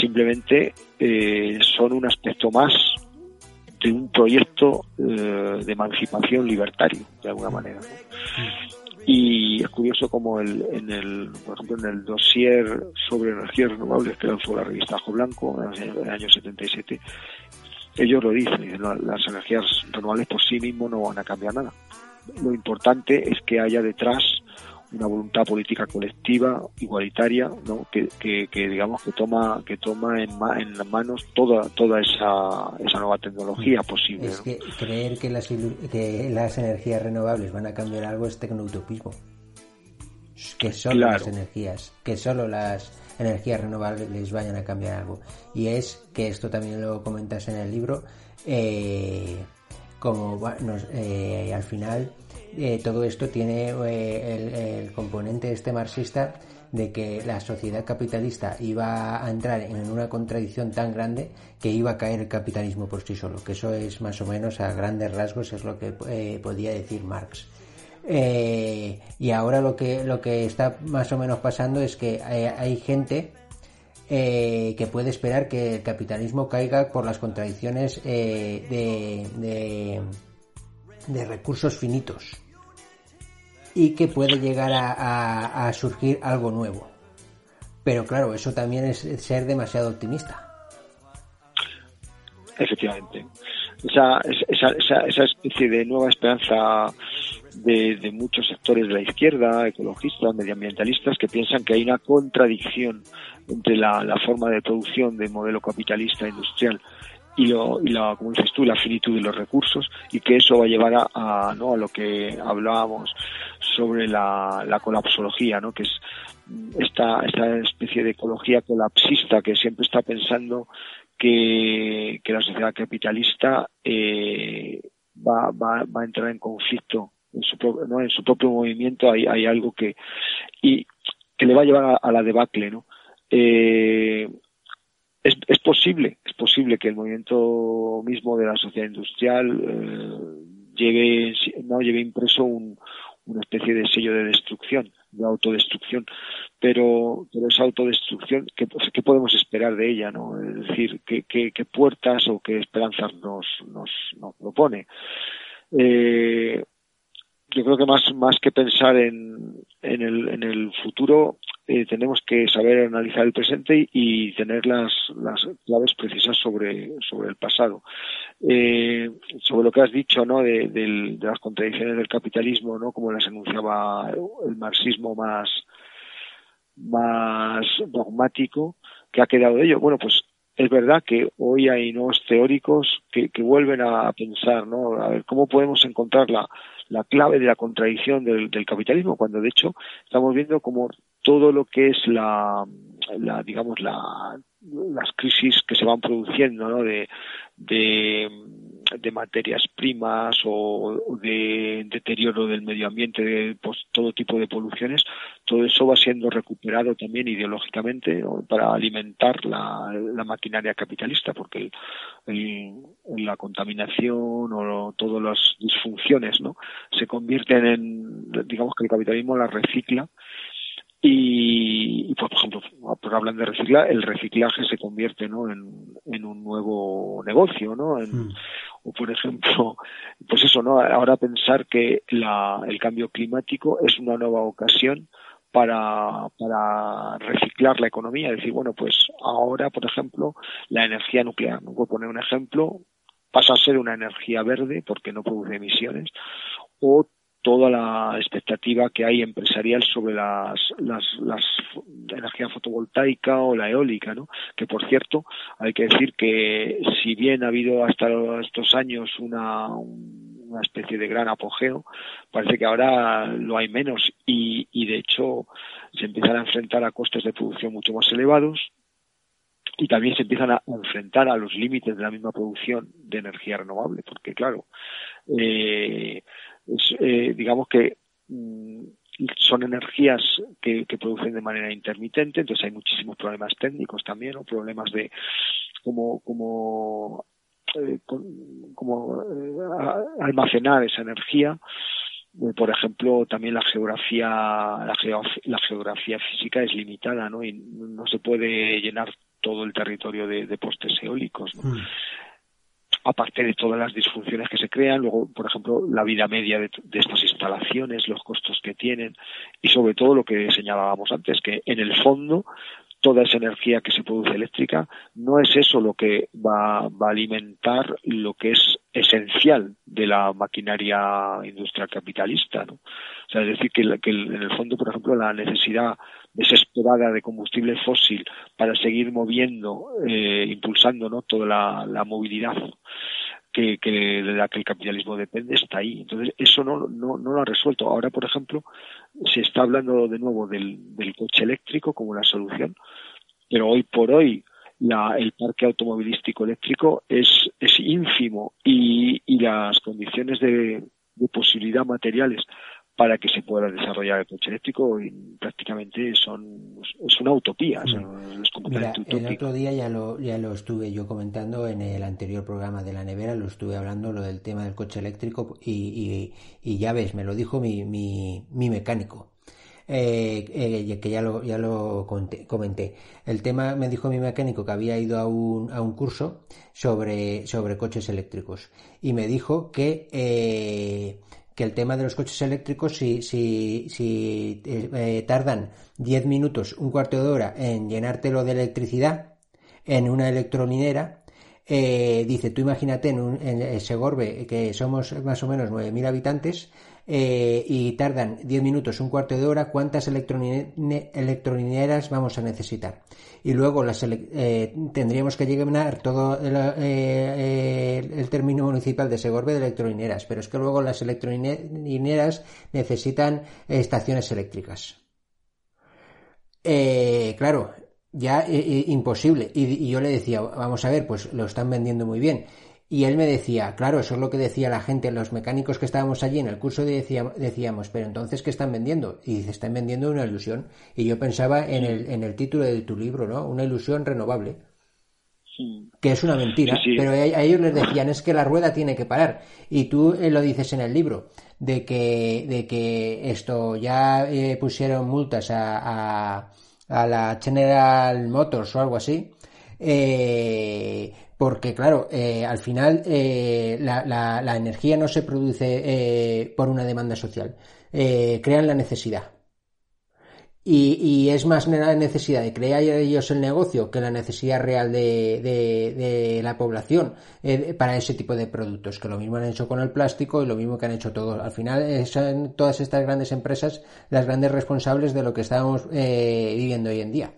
simplemente eh, son un aspecto más de un proyecto eh, de emancipación libertario, de alguna manera. Y es curioso como el, en el, por ejemplo, en el dossier sobre energías renovables que lanzó la revista Ajo Blanco en el año 77, ellos lo dicen, las energías renovables por sí mismos no van a cambiar nada. Lo importante es que haya detrás una voluntad política colectiva, igualitaria, ¿no? que, que, digamos que toma que toma en, en las manos toda toda esa, esa nueva tecnología posible. Es que creer que las, que las energías renovables van a cambiar algo es tecnoutopismo. Que solo las energías, que solo las energías renovables vayan a cambiar algo. Y es que esto también lo comentas en el libro, eh, como eh, al final eh, todo esto tiene el, componente este marxista de que la sociedad capitalista iba a entrar en una contradicción tan grande que iba a caer el capitalismo por sí solo, que eso es más o menos a grandes rasgos es lo que podía decir Marx. Eh, y ahora lo que, lo que está más o menos pasando es que hay, gente eh, que puede esperar que el capitalismo caiga por las contradicciones eh, de, de, recursos finitos y que puede llegar a, surgir algo nuevo. Pero claro, eso también es ser demasiado optimista. Efectivamente. Esa, esa, esa, esa especie de nueva esperanza de, muchos sectores de la izquierda, ecologistas, medioambientalistas, que piensan que hay una contradicción entre la, forma de producción del modelo capitalista industrial y, lo, y la, como dices tú, la finitud de los recursos y que eso va a llevar a, ¿no? a lo que hablábamos sobre la, la colapsología, ¿no? que es esta, esta especie de ecología colapsista que siempre está pensando que, que la sociedad capitalista eh, va, va, va a entrar en conflicto en su, ¿no? en su propio movimiento hay, hay algo que y que le va a llevar a, la debacle no eh, es, posible es posible que el movimiento mismo de la sociedad industrial eh, lleve no lleve impreso un, una especie de sello de destrucción de autodestrucción pero pero esa autodestrucción qué, qué podemos esperar de ella no es decir qué, qué, qué puertas o qué esperanzas nos nos, nos propone eh, yo creo que más, más que pensar en, en, el, en el futuro, eh, tenemos que saber analizar el presente y, tener las, las claves precisas sobre, sobre el pasado. Eh, sobre lo que has dicho, ¿no? De, de, las contradicciones del capitalismo, ¿no? Como las enunciaba el marxismo más, más dogmático, que ha quedado de ello. Bueno, pues es verdad que hoy hay nuevos teóricos que, que vuelven a pensar, ¿no? A ver, ¿cómo podemos encontrar la, la clave de la contradicción del, capitalismo, cuando de hecho estamos viendo como todo lo que es la, la digamos, la, las crisis que se van produciendo, ¿no? De, materias primas o, de deterioro del medio ambiente, de pues, todo tipo de poluciones, todo eso va siendo recuperado también ideológicamente para alimentar la, la, maquinaria capitalista, porque el, la contaminación o todas las disfunciones, ¿no? Se convierten en, digamos que el capitalismo la recicla y, pues, por ejemplo, por hablar de reciclar, el reciclaje se convierte ¿no? en, en un nuevo negocio, ¿no? En, hmm. O por ejemplo, pues eso, ¿no? Ahora pensar que la, el cambio climático es una nueva ocasión para, para reciclar la economía. Es decir, bueno, pues ahora, por ejemplo, la energía nuclear, ¿no? Voy poner un ejemplo, pasa a ser una energía verde porque no produce emisiones, o toda la expectativa que hay empresarial sobre las, las, las la energía fotovoltaica o la eólica, ¿no? Que por cierto, hay que decir que si bien ha habido hasta estos años una, una especie de gran apogeo, parece que ahora lo hay menos y, y de hecho se empiezan a enfrentar a costes de producción mucho más elevados, y también se empiezan a enfrentar a los límites de la misma producción de energía renovable, porque claro, eh, eh, digamos que mm, son energías que, producen de manera intermitente, entonces hay muchísimos problemas técnicos también, o problemas de cómo, cómo, eh, eh, almacenar esa energía. por ejemplo, también la geografía, la, geografía física es limitada, ¿no? Y no se puede llenar todo el territorio de, postes eólicos. Mm aparte de todas las disfunciones que se crean, luego, por ejemplo, la vida media de, estas instalaciones, los costos que tienen y sobre todo lo que señalábamos antes, que en el fondo toda esa energía que se produce eléctrica no es eso lo que va, a alimentar lo que es esencial de la maquinaria industrial capitalista. O sea, es decir, que, en el fondo, por ejemplo, la necesidad desesperada de combustible fósil para seguir moviendo, eh, impulsando ¿no? toda la movilidad que, que, de la que el capitalismo depende está ahí. Entonces, eso no, no, no lo ha resuelto. Ahora, por ejemplo, se está hablando de nuevo del, coche eléctrico como la solución, pero hoy por hoy la, el parque automovilístico eléctrico es, es ínfimo y, y las condiciones de posibilidad materiales para que se pueda desarrollar el coche eléctrico y prácticamente son es una utopía es Mira, el otro día ya lo ya lo estuve yo comentando en el anterior programa de la nevera lo estuve hablando lo del tema del coche eléctrico y, y, ya ves me lo dijo mi, mi, mi mecánico. Eh, eh, que ya lo, ya lo comenté. El tema me dijo mi mecánico que había ido a un, a un curso sobre, sobre coches eléctricos y me dijo que eh, que el tema de los coches eléctricos, si, si, si eh, tardan 10 minutos, un cuarto de hora en llenártelo de electricidad en una electrolinera, eh, dice, tú imagínate en, un, en Segorbe, que somos más o menos 9.000 habitantes, eh, y tardan 10 minutos, un cuarto de hora, ¿cuántas electrolineras vamos a necesitar? Y luego las eh, tendríamos que llenar todo eh, el, término municipal de Segorbe de electrolineras, pero es que luego las electrolineras necesitan estaciones eléctricas. claro, ya imposible. y yo le decía, vamos a ver, pues lo están vendiendo muy bien y él me decía, claro, eso es lo que decía la gente, los mecánicos que estábamos allí en el curso decíamos, pero entonces, ¿qué están vendiendo? Y dice, están vendiendo una ilusión. Y yo pensaba en el, en el título de tu libro, ¿no? Una ilusión renovable. Que es una mentira, pero a, ellos les decían es que la rueda tiene que parar. Y tú eh, lo dices en el libro, de que, de que esto ya eh, pusieron multas a, a, a la General Motors o algo así, eh, porque claro, eh, al final eh, la, energía no se produce eh, por una demanda social, crean la necesidad. Y, y, es más la necesidad de crear ellos el negocio que la necesidad real de, la población para ese tipo de productos, que lo mismo han hecho con el plástico y lo mismo que han hecho todos. Al final son todas estas grandes empresas las grandes responsables de lo que estamos viviendo hoy en día.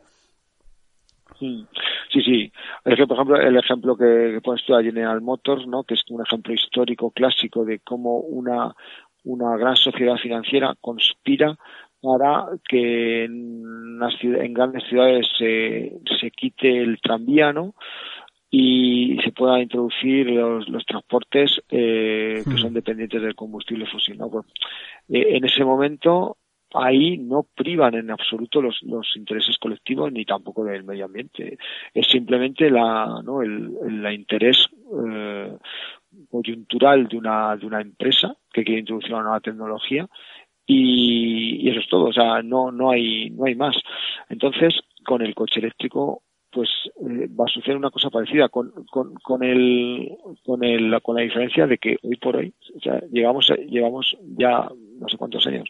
Sí. Sí, sí. Es que, por ejemplo, el ejemplo que, pones tú a General Motors, ¿no? que es un ejemplo histórico, clásico de cómo una, una gran sociedad financiera conspira para que en, en grandes ciudades se, se quite el tranvía, ¿no? y se pueda introducir los, los transportes eh, que hmm. son dependientes del combustible fósil. ¿no? Pues, eh, en ese momento ahí no privan en absoluto los, los intereses colectivos ni tampoco del medio ambiente. Es simplemente la, ¿no? el, interés eh, coyuntural de una, de una empresa que quiere introducir una nueva tecnología y, y, eso es todo. O sea, no, no hay, no hay más. Entonces, con el coche eléctrico pues eh, va a suceder una cosa parecida con, con, con el con el con la diferencia de que hoy por hoy o sea, llegamos llevamos ya no sé cuántos años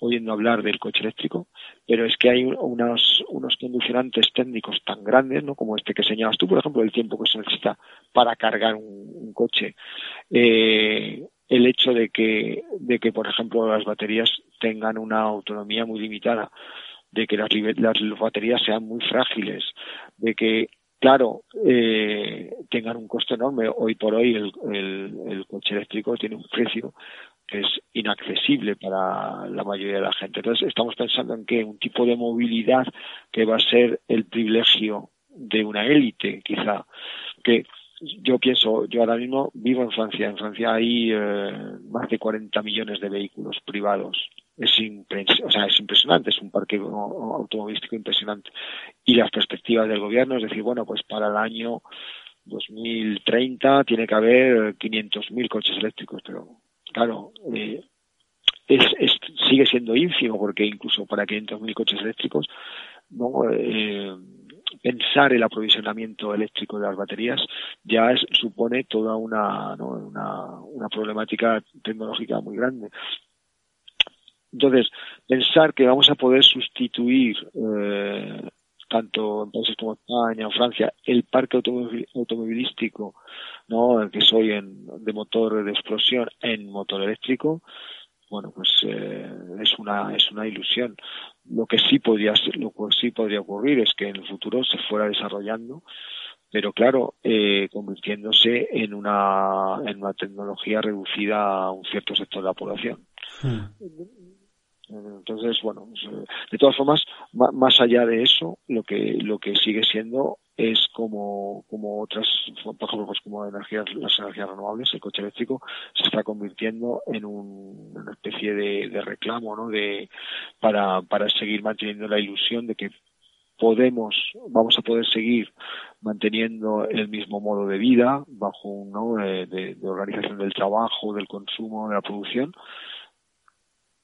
oyendo hablar del coche eléctrico, pero es que hay unos, unos condicionantes técnicos tan grandes, ¿no? Como este que señalabas tú, por ejemplo, el tiempo que se necesita para cargar un, coche. Eh, el hecho de que, de que, por ejemplo, las baterías tengan una autonomía muy limitada, de que las, las baterías sean muy frágiles, de que claro, eh, tengan un costo enorme. Hoy por hoy el, el, coche eléctrico tiene un precio es inaccesible para la mayoría de la gente. Entonces estamos pensando en que un tipo de movilidad que va a ser el privilegio de una élite, quizá, que yo pienso, yo ahora mismo vivo en Francia, en Francia hay eh, más de 40 millones de vehículos privados. Es, o sea, es impresionante, es un parque automovilístico impresionante. Y las perspectivas del gobierno es decir, bueno, pues para el año 2030 tiene que haber 500.000 coches eléctricos, pero claro, eh, es, sigue siendo ínfimo porque incluso para 500.000 coches eléctricos, no eh, pensar el aprovisionamiento eléctrico de las baterías ya es, supone toda una, una, una problemática tecnológica muy grande. Entonces, pensar que vamos a poder sustituir eh, tanto en países como España o Francia, el parque automovilístico, ¿no? que soy en, de motor de explosión en motor eléctrico, bueno, pues eh, es una es una ilusión. Lo que sí podría lo que sí podría ocurrir es que en el futuro se fuera desarrollando, pero claro, eh, convirtiéndose en una en una tecnología reducida a un cierto sector de la población. Entonces, bueno, de todas formas, más allá de eso, lo que lo que sigue siendo es como, como otras, por ejemplo, pues como energías, las energías renovables, el coche eléctrico se está convirtiendo en un, una especie de, reclamo, ¿no? De, para, para seguir manteniendo la ilusión de que podemos, vamos a poder seguir manteniendo el mismo modo de vida bajo un, ¿no? Eh, de organización del trabajo, del consumo, de la producción,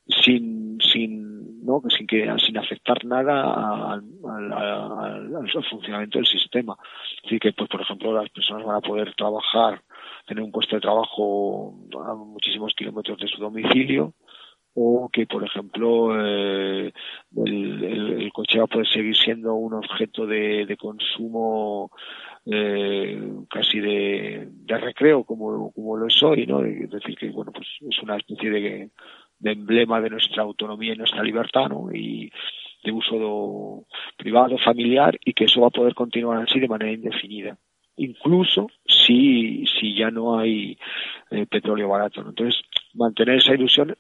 sin sin no sin que sin afectar nada al, al, funcionamiento del sistema así que pues por ejemplo las personas van a poder trabajar tener un puesto de trabajo a muchísimos kilómetros de su domicilio o que por ejemplo eh, el, el, el, coche va a poder seguir siendo un objeto de, de consumo eh, casi de, de recreo como, como lo es hoy, ¿no? Es decir, que bueno, pues es una especie de, de emblema de nuestra autonomía y nuestra libertad, ¿no? Y de uso privado, familiar, y que eso va a poder continuar así de manera indefinida. Incluso si, si ya no hay eh, petróleo barato. Entonces, mantener esa ilusión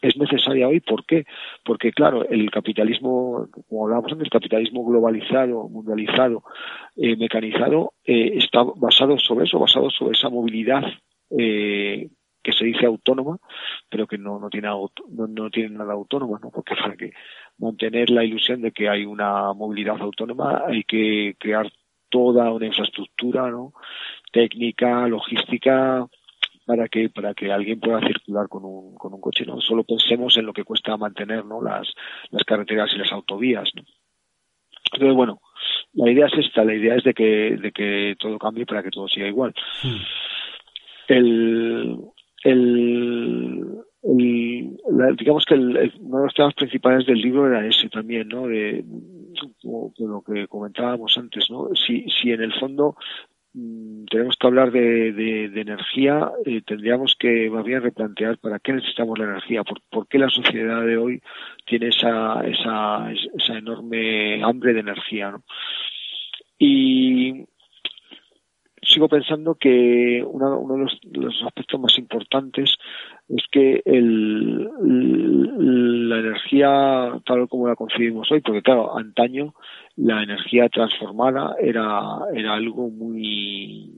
es necesaria hoy. ¿Por qué? Porque, claro, el capitalismo, como hablábamos antes, el capitalismo globalizado, mundializado, eh, mecanizado, eh, está basado sobre eso, basado sobre esa movilidad eh, que se dice autónoma, pero que no, no tiene no, no tiene nada autónoma, ¿no? Porque para que mantener la ilusión de que hay una movilidad autónoma hay que crear toda una infraestructura, ¿no? Técnica, logística, para que para que alguien pueda circular con un, con un coche no solo pensemos en lo que cuesta mantener no las las carreteras y las autovías ¿no? entonces bueno la idea es esta la idea es de que de que todo cambie para que todo siga igual hmm. el el, el digamos que el, uno de los temas principales del libro era ese también, ¿no? De, de, lo que comentábamos antes, ¿no? Si, si en el fondo mm, tenemos que hablar de, de, de energía, eh, tendríamos que más bien replantear para qué necesitamos la energía, por, por qué la sociedad de hoy tiene esa, esa, esa enorme hambre de energía, ¿no? Y sigo pensando que uno, uno de, los, aspectos más importantes es que el, la energía tal como la concebimos hoy, porque claro, antaño la energía transformada era, era algo muy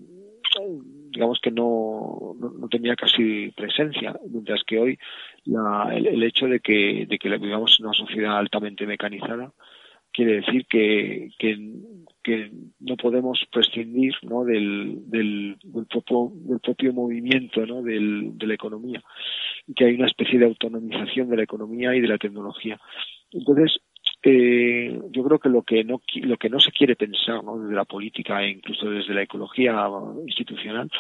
digamos que no, no, no, tenía casi presencia, mientras que hoy la, el, el, hecho de que, de que vivamos en una sociedad altamente mecanizada quiere decir que, que, no podemos prescindir ¿no? Del, del, del, propio, del propio movimiento ¿no? del, de la economía y que hay una especie de autonomización de la economía y de la tecnología. Entonces, eh, yo creo que lo que no lo que no se quiere pensar ¿no? desde la política e incluso desde la ecología institucional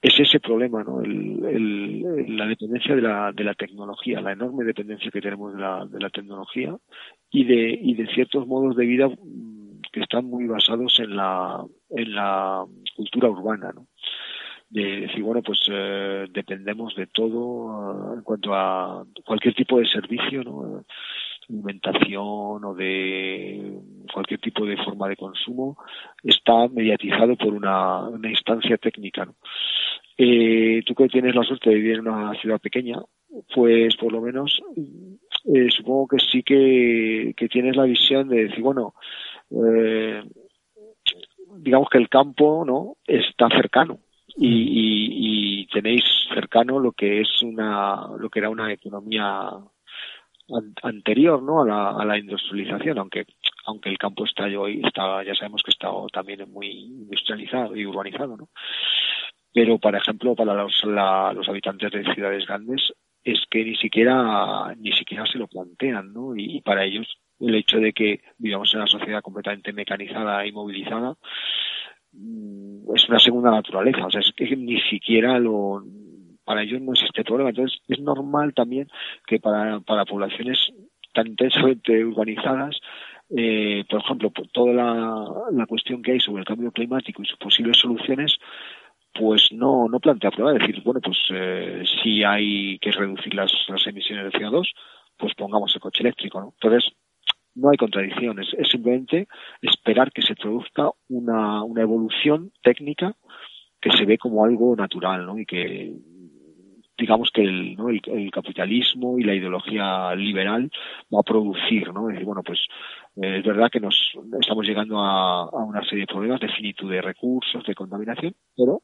es ese problema, ¿no? El, el, la dependencia de la, de la tecnología, la enorme dependencia que tenemos de la, de la tecnología y de, y de ciertos modos de vida mm, que están muy basados en la, en la cultura urbana, ¿no? De decir, bueno, pues eh, dependemos de todo uh, en cuanto a cualquier tipo de servicio, ¿no? Alimentación o de cualquier tipo de forma de consumo está mediatizado por una, una instancia técnica. Eh, tú que tienes la suerte de vivir en una ciudad pequeña, pues por lo menos eh, supongo que sí que, que, tienes la visión de decir, bueno, eh, digamos que el campo no está cercano y, y, y, tenéis cercano lo que es una lo que era una economía anterior no a la, a la industrialización aunque aunque el campo está hoy está ya sabemos que está también muy industrializado y urbanizado no pero por ejemplo para los, la, los habitantes de ciudades grandes es que ni siquiera ni siquiera se lo plantean no y, y, para ellos el hecho de que vivamos en una sociedad completamente mecanizada y movilizada mm, es una segunda naturaleza. O sea es que ni siquiera lo para ellos no existe problema entonces es normal también que para para poblaciones tan intensamente urbanizadas eh, por ejemplo, por toda la, cuestión que hay sobre el cambio climático y sus posibles soluciones, pues no, no plantea prueba, decir, bueno, pues eh, si hay que reducir las, las emisiones de CO2, pues pongamos el coche eléctrico, ¿no? Entonces, no hay contradicciones, es simplemente esperar que se produzca una, una evolución técnica que se ve como algo natural, ¿no? Y que digamos que el, ¿no? el, capitalismo y la ideología liberal va a producir, ¿no? Es decir, bueno, pues eh, es verdad que nos estamos llegando a, una serie de problemas de finitud de recursos, de contaminación, pero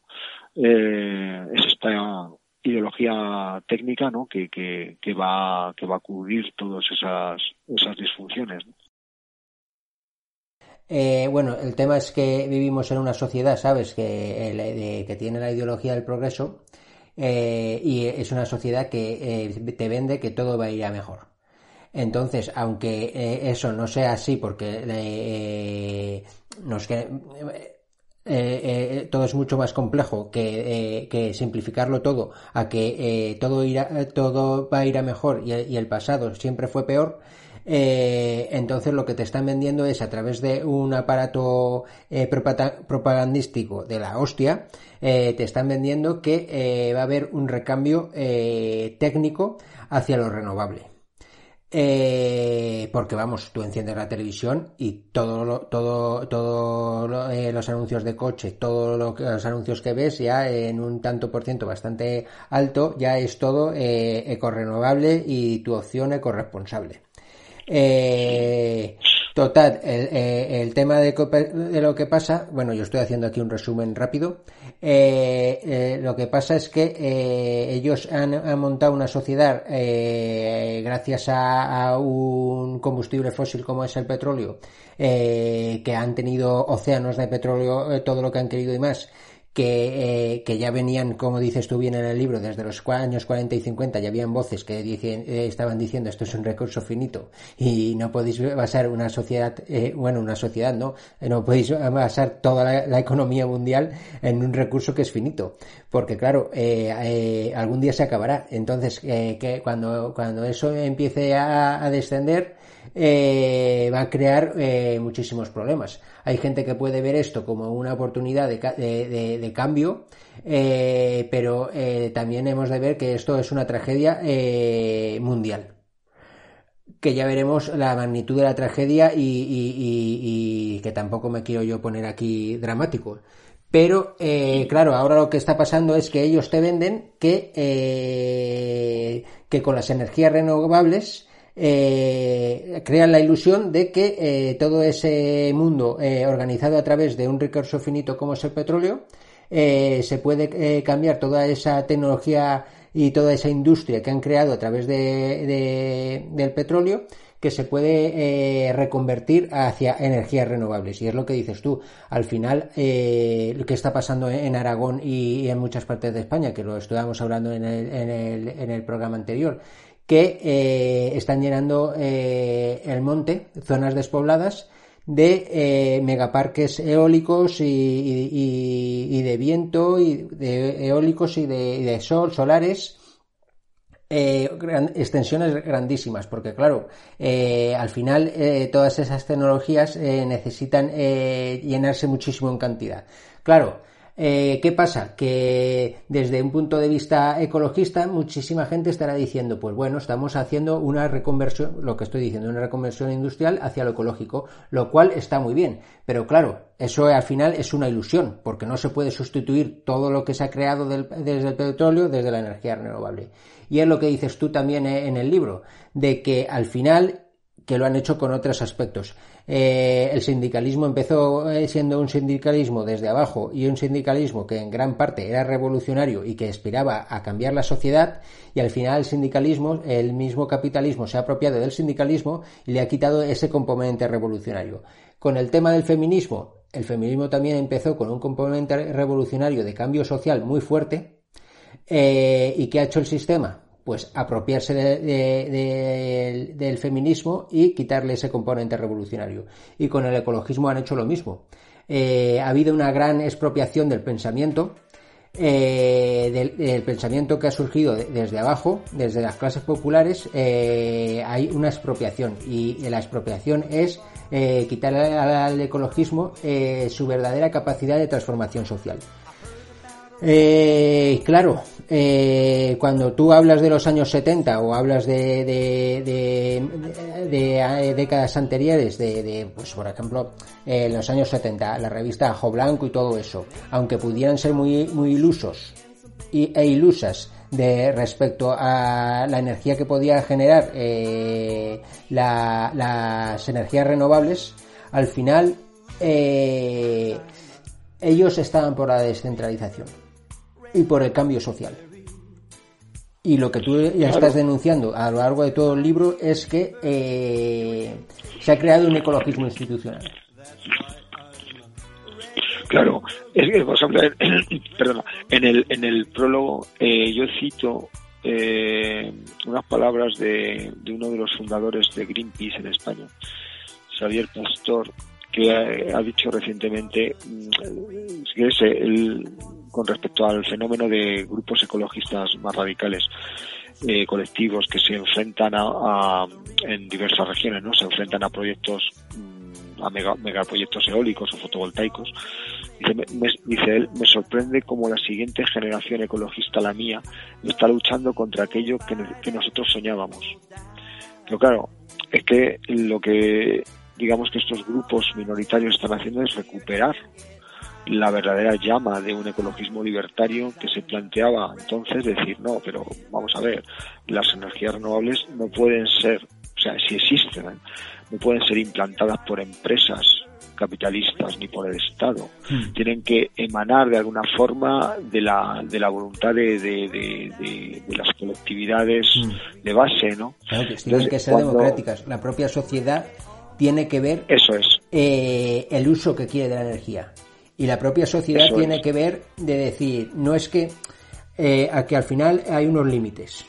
eh, es esta ideología técnica, ¿no? Que, que, va que va a cubrir todas esas esas disfunciones. Eh, bueno, el tema es que vivimos en una sociedad, ¿sabes? Que, que tiene la ideología del progreso eh, y es una sociedad que eh, te vende que todo va a ir a mejor. Entonces, aunque eh, eso no sea así, porque nos todo es mucho más complejo que, que simplificarlo todo a que todo, irá, todo va a ir a mejor y, y el pasado siempre fue peor, entonces lo que te están vendiendo es a través de un aparato propagandístico de la hostia, eh, te están vendiendo que eh, va a haber un recambio eh, técnico hacia lo renovable. Porque vamos, tú enciendes la televisión y todo lo, todo, todo lo, los anuncios de coche, todos lo, los anuncios que ves ya en un tanto por ciento bastante alto, ya es todo ecorenovable y tu opción ecoresponsable. Eh, total, el, tema de, lo que pasa, bueno, yo estoy haciendo aquí un resumen rápido. Eh, eh lo que pasa es que eh, ellos han, han, montado una sociedad eh, gracias a, a, un combustible fósil como es el petróleo, que han tenido océanos de petróleo, todo lo que han querido y más que, eh, que, ya venían, como dices tú bien en el libro, desde los años 40 y 50 ya habían voces que eh, estaban diciendo esto es un recurso finito y no podéis basar una sociedad, eh, bueno, una sociedad, ¿no? No podéis basar toda la, economía mundial en un recurso que es finito, porque claro, eh, eh, algún día se acabará. Entonces, que cuando, cuando eso empiece a, a descender, va a crear muchísimos problemas. Hay gente que puede ver esto como una oportunidad de, de, cambio, eh, pero eh, también hemos de ver que esto es una tragedia eh, mundial. Que ya veremos la magnitud de la tragedia y, que tampoco me quiero yo poner aquí dramático. Pero, claro, ahora lo que está pasando es que ellos te venden que, que con las energías renovables eh, crean la ilusión de que eh, todo ese mundo eh, organizado a través de un recurso finito como es el petróleo eh, se puede cambiar toda esa tecnología y toda esa industria que han creado a través de, de, del petróleo que se puede reconvertir hacia energías renovables. Y es lo que dices tú. Al final, lo que está pasando en Aragón y, en muchas partes de España, que lo estuvimos hablando en el, en el, en el programa anterior, que eh, están llenando eh, el monte, zonas despobladas, de eh, megaparques eólicos y, de viento, y de eólicos y de, sol, solares, eh, extensiones grandísimas, porque claro, al final todas esas tecnologías necesitan llenarse muchísimo en cantidad. Claro, eh, ¿Qué pasa? Que desde un punto de vista ecologista, muchísima gente estará diciendo, pues bueno, estamos haciendo una reconversión, lo que estoy diciendo, una reconversión industrial hacia lo ecológico, lo cual está muy bien. Pero claro, eso al final es una ilusión, porque no se puede sustituir todo lo que se ha creado desde el petróleo, desde la energía renovable. Y es lo que dices tú también en el libro, de que al final que lo han hecho con otros aspectos. Eh, el sindicalismo empezó eh, siendo un sindicalismo desde abajo y un sindicalismo que en gran parte era revolucionario y que aspiraba a cambiar la sociedad y al final el sindicalismo, el mismo capitalismo se ha apropiado del sindicalismo y le ha quitado ese componente revolucionario. Con el tema del feminismo, el feminismo también empezó con un componente revolucionario de cambio social muy fuerte eh, y que ha hecho el sistema pues apropiarse de, de, de, del feminismo y quitarle ese componente revolucionario. Y con el ecologismo han hecho lo mismo. Eh, ha habido una gran expropiación del pensamiento, eh, del, del, pensamiento que ha surgido desde abajo, desde las clases populares, eh, hay una expropiación y la expropiación es eh, quitar al, ecologismo eh, su verdadera capacidad de transformación social. Eh, claro, eh, cuando tú hablas de los años 70 o hablas de, de, eh, décadas anteriores, de, pues por ejemplo, en los años 70, la revista Ajo Blanco y todo eso, aunque pudieran ser muy, muy ilusos y, e ilusas respecto a la energía que podía generar eh, la, las energías renovables, al final eh, ellos estaban por la descentralización y por el cambio social. Y lo que tú ya estás denunciando a lo largo de todo el libro es que eh, se ha creado un ecologismo institucional. Claro, es que, por ejemplo, en, perdona, en el, en el prólogo eh, yo cito eh, unas palabras de, de, uno de los fundadores de Greenpeace en España, Xavier Pastor, que ha, ha dicho recientemente, mm, si quieres, el, con respecto al fenómeno de grupos ecologistas más radicales. Eh, colectivos que se enfrentan a, a, en diversas regiones, ¿no? Se enfrentan a proyectos, mm, a mega, megaproyectos eólicos o fotovoltaicos. Dice, me, dice él, me sorprende cómo la siguiente generación ecologista, la mía, está luchando contra aquello que, que nosotros soñábamos. Pero claro, es que lo que digamos que estos grupos minoritarios están haciendo es recuperar la verdadera llama de un ecologismo libertario que se planteaba entonces decir, no, pero vamos a ver, las energías renovables no pueden ser, o sea, si existen, ¿eh? no pueden ser implantadas por empresas capitalistas ni por el Estado. Hmm. Tienen que emanar de alguna forma de la, de la voluntad de, de, de, de las colectividades hmm. de base, ¿no? Claro, que tienen Entonces, que ser cuando... democráticas. La propia sociedad tiene que ver Eso es. Eh, el uso que quiere de la energía. Y la propia sociedad Eso tiene que ver de decir, no es que, eh, a que al final hay unos límites.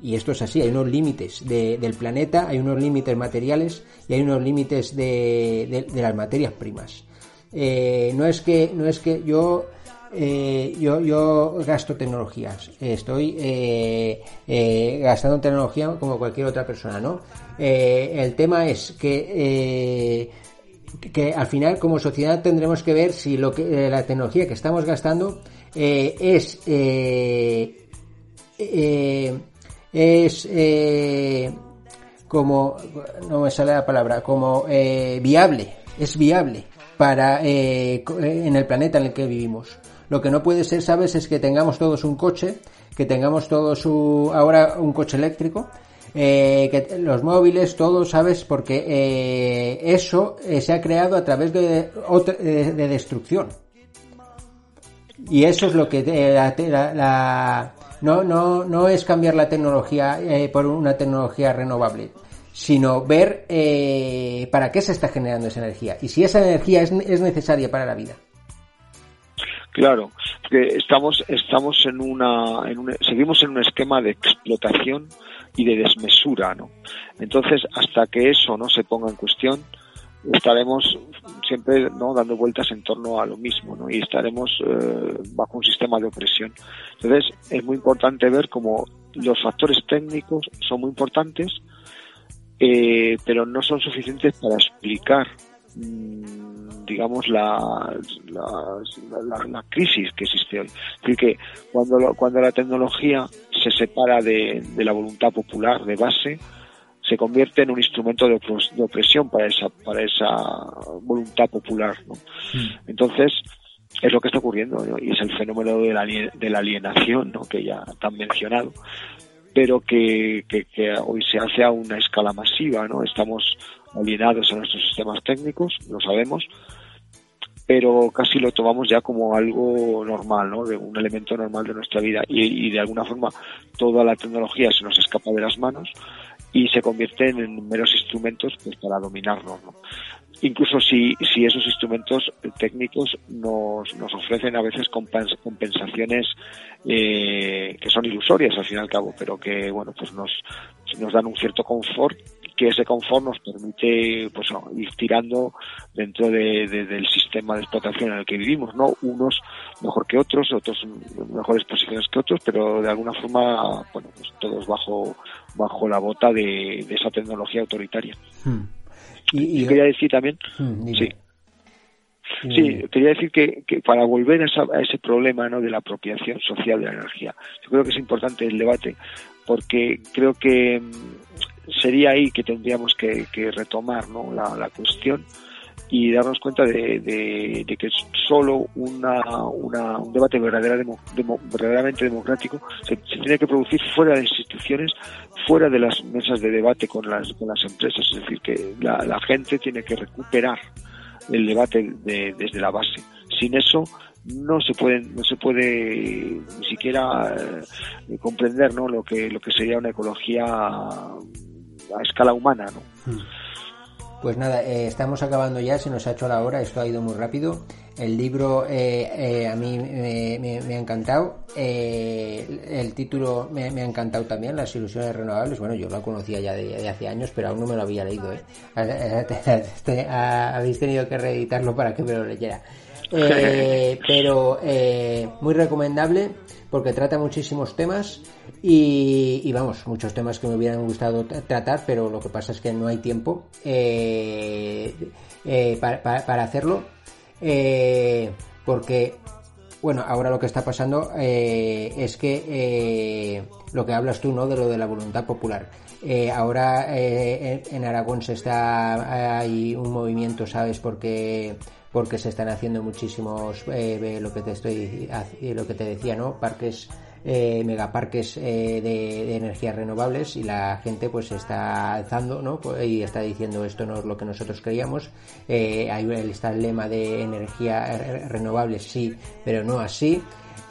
Y esto es así, hay unos límites de, del planeta, hay unos límites materiales y hay unos límites de, de, de las materias primas. Eh, no es que, no es que yo eh, yo, yo gasto tecnologías, estoy eh, eh, gastando tecnología como cualquier otra persona, ¿no? Eh, el tema es que, que al final como sociedad tendremos que ver si lo que, la tecnología que estamos gastando es es como no me sale la palabra como viable es viable para en el planeta en el que vivimos lo que no puede ser, ¿sabes?, es que tengamos todos un coche, que tengamos todos ahora un coche eléctrico, eh, que los móviles, todo, ¿sabes? Porque eh, eso eh, se ha creado a través de, de, de, destrucción. Y eso es lo que la, la, la, no, no, no es cambiar la tecnología eh, por una tecnología renovable, sino ver eh, para qué se está generando esa energía y si esa energía es, es necesaria para la vida. Claro, que estamos estamos en una, en un, seguimos en un esquema de explotación y de desmesura, ¿no? Entonces, hasta que eso no se ponga en cuestión, estaremos siempre no dando vueltas en torno a lo mismo, ¿no? Y estaremos eh, bajo un sistema de opresión. Entonces, es muy importante ver cómo los factores técnicos son muy importantes, eh, pero no son suficientes para explicar digamos, la, la, la, la, crisis que existe hoy. Es decir, que cuando, lo, cuando la tecnología se separa de, de, la voluntad popular de base, se convierte en un instrumento de, de opresión para esa, para esa voluntad popular. ¿no? Mm. Entonces, es lo que está ocurriendo ¿no? y es el fenómeno de la, de la alienación ¿no? que ya han mencionado pero que, que, que, hoy se hace a una escala masiva, ¿no? Estamos alienados a nuestros sistemas técnicos, lo sabemos, pero casi lo tomamos ya como algo normal, ¿no? Un elemento normal de nuestra vida y, de alguna forma toda la tecnología se nos escapa de las manos y se convierten en meros instrumentos pues para dominarnos, ¿no? Incluso si, esos instrumentos técnicos nos, nos ofrecen a veces compensaciones eh, que son ilusorias al fin y al cabo, pero que bueno pues nos, nos dan un cierto confort que ese confort nos permite pues ir tirando dentro de, de, del sistema de explotación en el que vivimos, ¿no? Unos mejor que otros, otros en mejores posiciones que otros, pero de alguna forma, bueno, pues todos bajo, bajo la bota de, de esa tecnología autoritaria. Hmm. Y, y, quería decir también, hmm, sí, Sí, quería decir que, que para volver a, esa- a ese problema ¿no? de la apropiación social de la energía, yo creo que es importante el debate, porque creo que sería ahí que tendríamos que, que retomar ¿no? la, cuestión y darnos cuenta de, de- de que solo una, una- un debate verdadera demo- verdaderamente democrático se, tiene que producir fuera de las instituciones, fuera de las mesas de debate con las, con las empresas. Es decir, que la, gente tiene que recuperar el debate de- desde la base. Sin eso no se puede no se puede ni siquiera eh, comprender ¿no? lo que lo que sería una ecología a escala humana ¿no? Pues nada, eh, estamos acabando ya, se nos ha hecho la hora, esto ha ido muy rápido. El libro eh, eh, a mí me, me- me ha encantado, eh, el título me, me ha encantado también, Las ilusiones renovables. Bueno, yo lo conocía ya de, de hace años, pero aún no me lo había leído. Habéis tenido que reeditarlo para que me lo leyera. Pero muy recomendable porque trata muchísimos temas y, y vamos, muchos temas que me hubieran gustado tra- tratar, pero lo que pasa es que no hay tiempo eh, eh, para, para- hacerlo. Eh, porque, bueno, ahora lo que está pasando eh, es que eh, lo que hablas tú, ¿no? De lo de la voluntad popular. Eh, ahora eh, en Aragón se está hay un movimiento, ¿sabes? Porque porque se están haciendo muchísimos eh, lo que te estoy eh, lo que te decía, ¿no? Parques eh, megaparques eh, de, de energías renovables y la gente pues está alzando ¿no? Pues, y está diciendo esto no es lo que nosotros creíamos eh, hay está el lema de energía renovables sí pero no así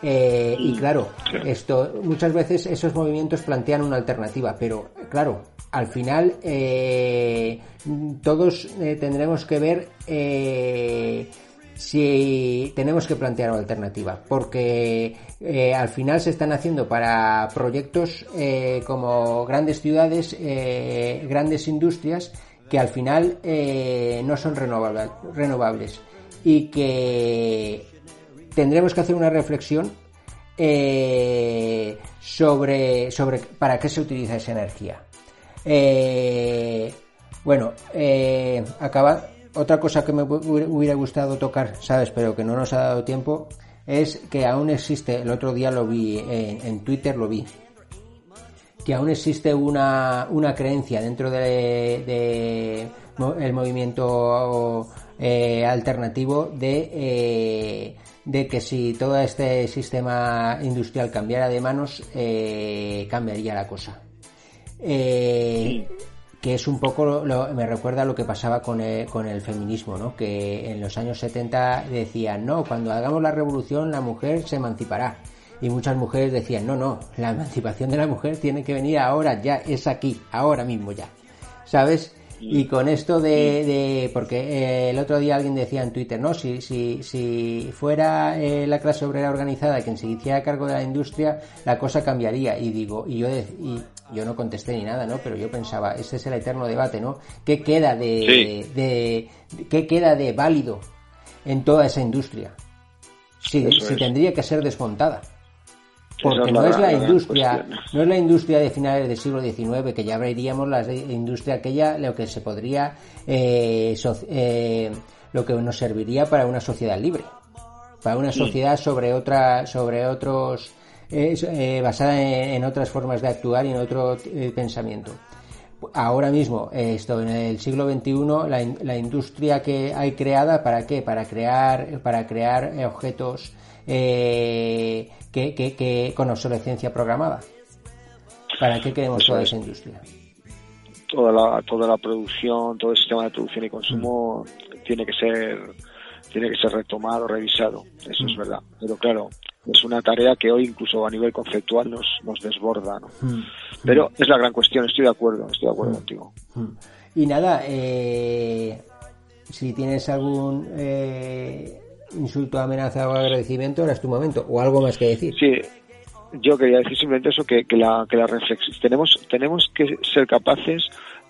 eh, y claro, esto muchas veces esos movimientos plantean una alternativa, pero claro, al final eh, todos eh, tendremos que ver si tenemos que plantear una alternativa, porque eh, al final se están haciendo para proyectos eh, como grandes ciudades, eh, grandes industrias, que al final no son renovable- renovables y que tendremos que hacer una reflexión eh, sobre, sobre para qué se utiliza esa energía. Eh, bueno, eh. Otra cosa que me hu- hubiera gustado tocar, ¿sabes? Pero que no nos ha dado tiempo, es que aún existe, el otro día lo vi en, en Twitter, lo vi, que aún existe una, una creencia dentro de, de mo- el movimiento eh, alternativo de, eh, de que si todo este sistema industrial cambiara de manos, eh, cambiaría la cosa. Eh, que es un poco, lo- lo- me recuerda lo que pasaba con el, con el feminismo, ¿no? Que en los años 70 decían, no, cuando hagamos la revolución la mujer se emancipará. Y muchas mujeres decían, no, no, la emancipación de la mujer tiene que venir ahora, ya, es aquí, ahora mismo ya. ¿Sabes? Y con esto de, de porque eh, el otro día alguien decía en Twitter, no, si, si, si fuera eh, la clase obrera organizada quien se hiciera cargo de la industria, la cosa cambiaría. Y digo, y yo, de- y yo no contesté ni nada, ¿no? Pero yo pensaba, ese es el eterno debate, ¿no? ¿Qué queda de, Sí. de, de- qué queda de válido en toda esa industria? Si, si tendría que ser desmontada. Porque es no la- es la industria, no es la industria de finales del siglo XIX, que ya veríamos la industria aquella, lo que se podría, eh, so- eh, lo que nos serviría para una sociedad libre, para una Sí. sociedad sobre otra, sobre otros, eh, basada en, en otras formas de actuar y en otro eh, pensamiento. Ahora mismo, esto en el siglo XXI, la, la industria que hay creada, ¿para qué? Para crear, para crear objetos eh, que, que, que con obsolescencia programada. ¿Para qué queremos Eso toda es. esa industria? toda la toda la producción todo el sistema de producción y consumo tiene que ser tiene que ser retomado revisado. Eso es verdad. Pero claro es una tarea que hoy incluso a nivel conceptual nos nos desborda ¿no? pero es la gran cuestión estoy de acuerdo estoy de acuerdo contigo. Y nada, eh, si tienes algún eh, insulto, amenaza o agradecimiento, ahora tu momento. O algo más que decir. Sí, yo quería decir simplemente eso, que, que la, que la reflexión, tenemos, tenemos que ser capaces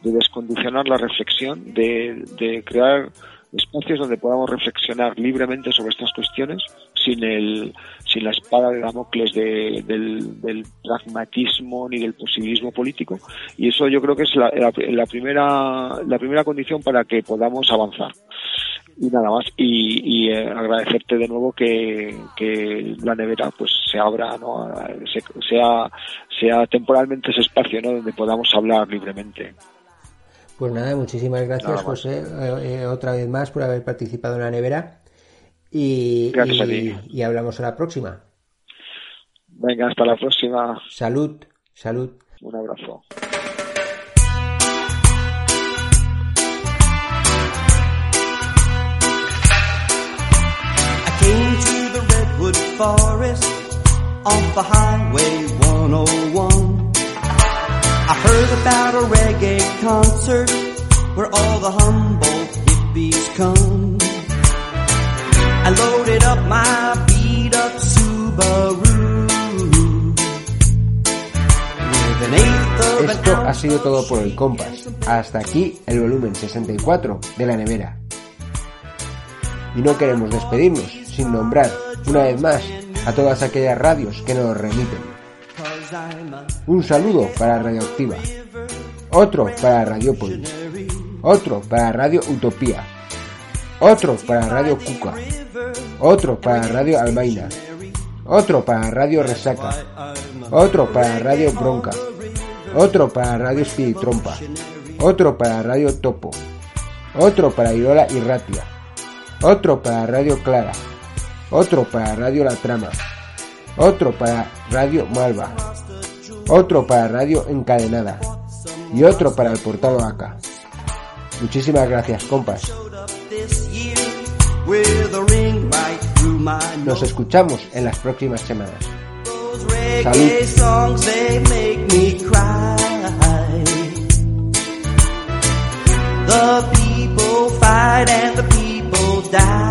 de descondicionar la reflexión, de, de crear espacios donde podamos reflexionar libremente sobre estas cuestiones sin el sin la espada de Damocles de- del, del pragmatismo ni del posibilismo político y eso yo creo que es la, la- la primera la primera condición para que podamos avanzar y nada más y, y eh, agradecerte de nuevo que, que la nevera pues se abra no se- sea sea temporalmente ese espacio no donde podamos hablar libremente Pues nada, muchísimas gracias, Nada. José, eh, eh, otra vez más por haber participado en la nevera. Y, Gracias a y- ti. y hablamos a la próxima. venga hasta la próxima Salud, salud. un abrazo forest off the highway 101. I heard about a reggae concert where all the Humboldt hippies come. I loaded up my beat up Subaru with an eighth of an Esto ha sido todo por el compás. Hasta aquí el volumen 64 de la nevera. Y no queremos despedirnos sin nombrar una vez más a todas aquellas radios que nos remiten. Un saludo para Radioactiva. Otro para Radiópolis. Otro para Radio Utopía. Otro para Radio Cuca. Otro para Radio Almaina. Otro para Radio Resaca. Otro para Radio Bronca. Otro para Radio Espiritrompa. Otro para Radio Topo. Otro para Irola y Ratia. Otro para Radio Clara. Otro para Radio La Trama. Otro para Radio Malva. Otro para Radio Encadenada. Y otro para el portal Oaca. Muchísimas gracias, compas. Nos escuchamos en las próximas semanas. Die.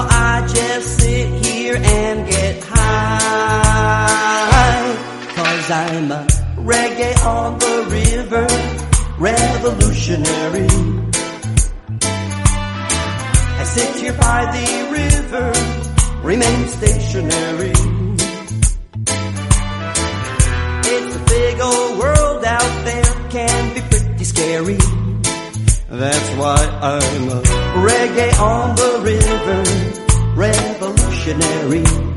I just sit here and get high. Cause I'm a reggae on the river, revolutionary. I sit here by the river, remain stationary. It's a big old world out there, can be pretty scary. That's why I'm a reggae on the river, revolutionary.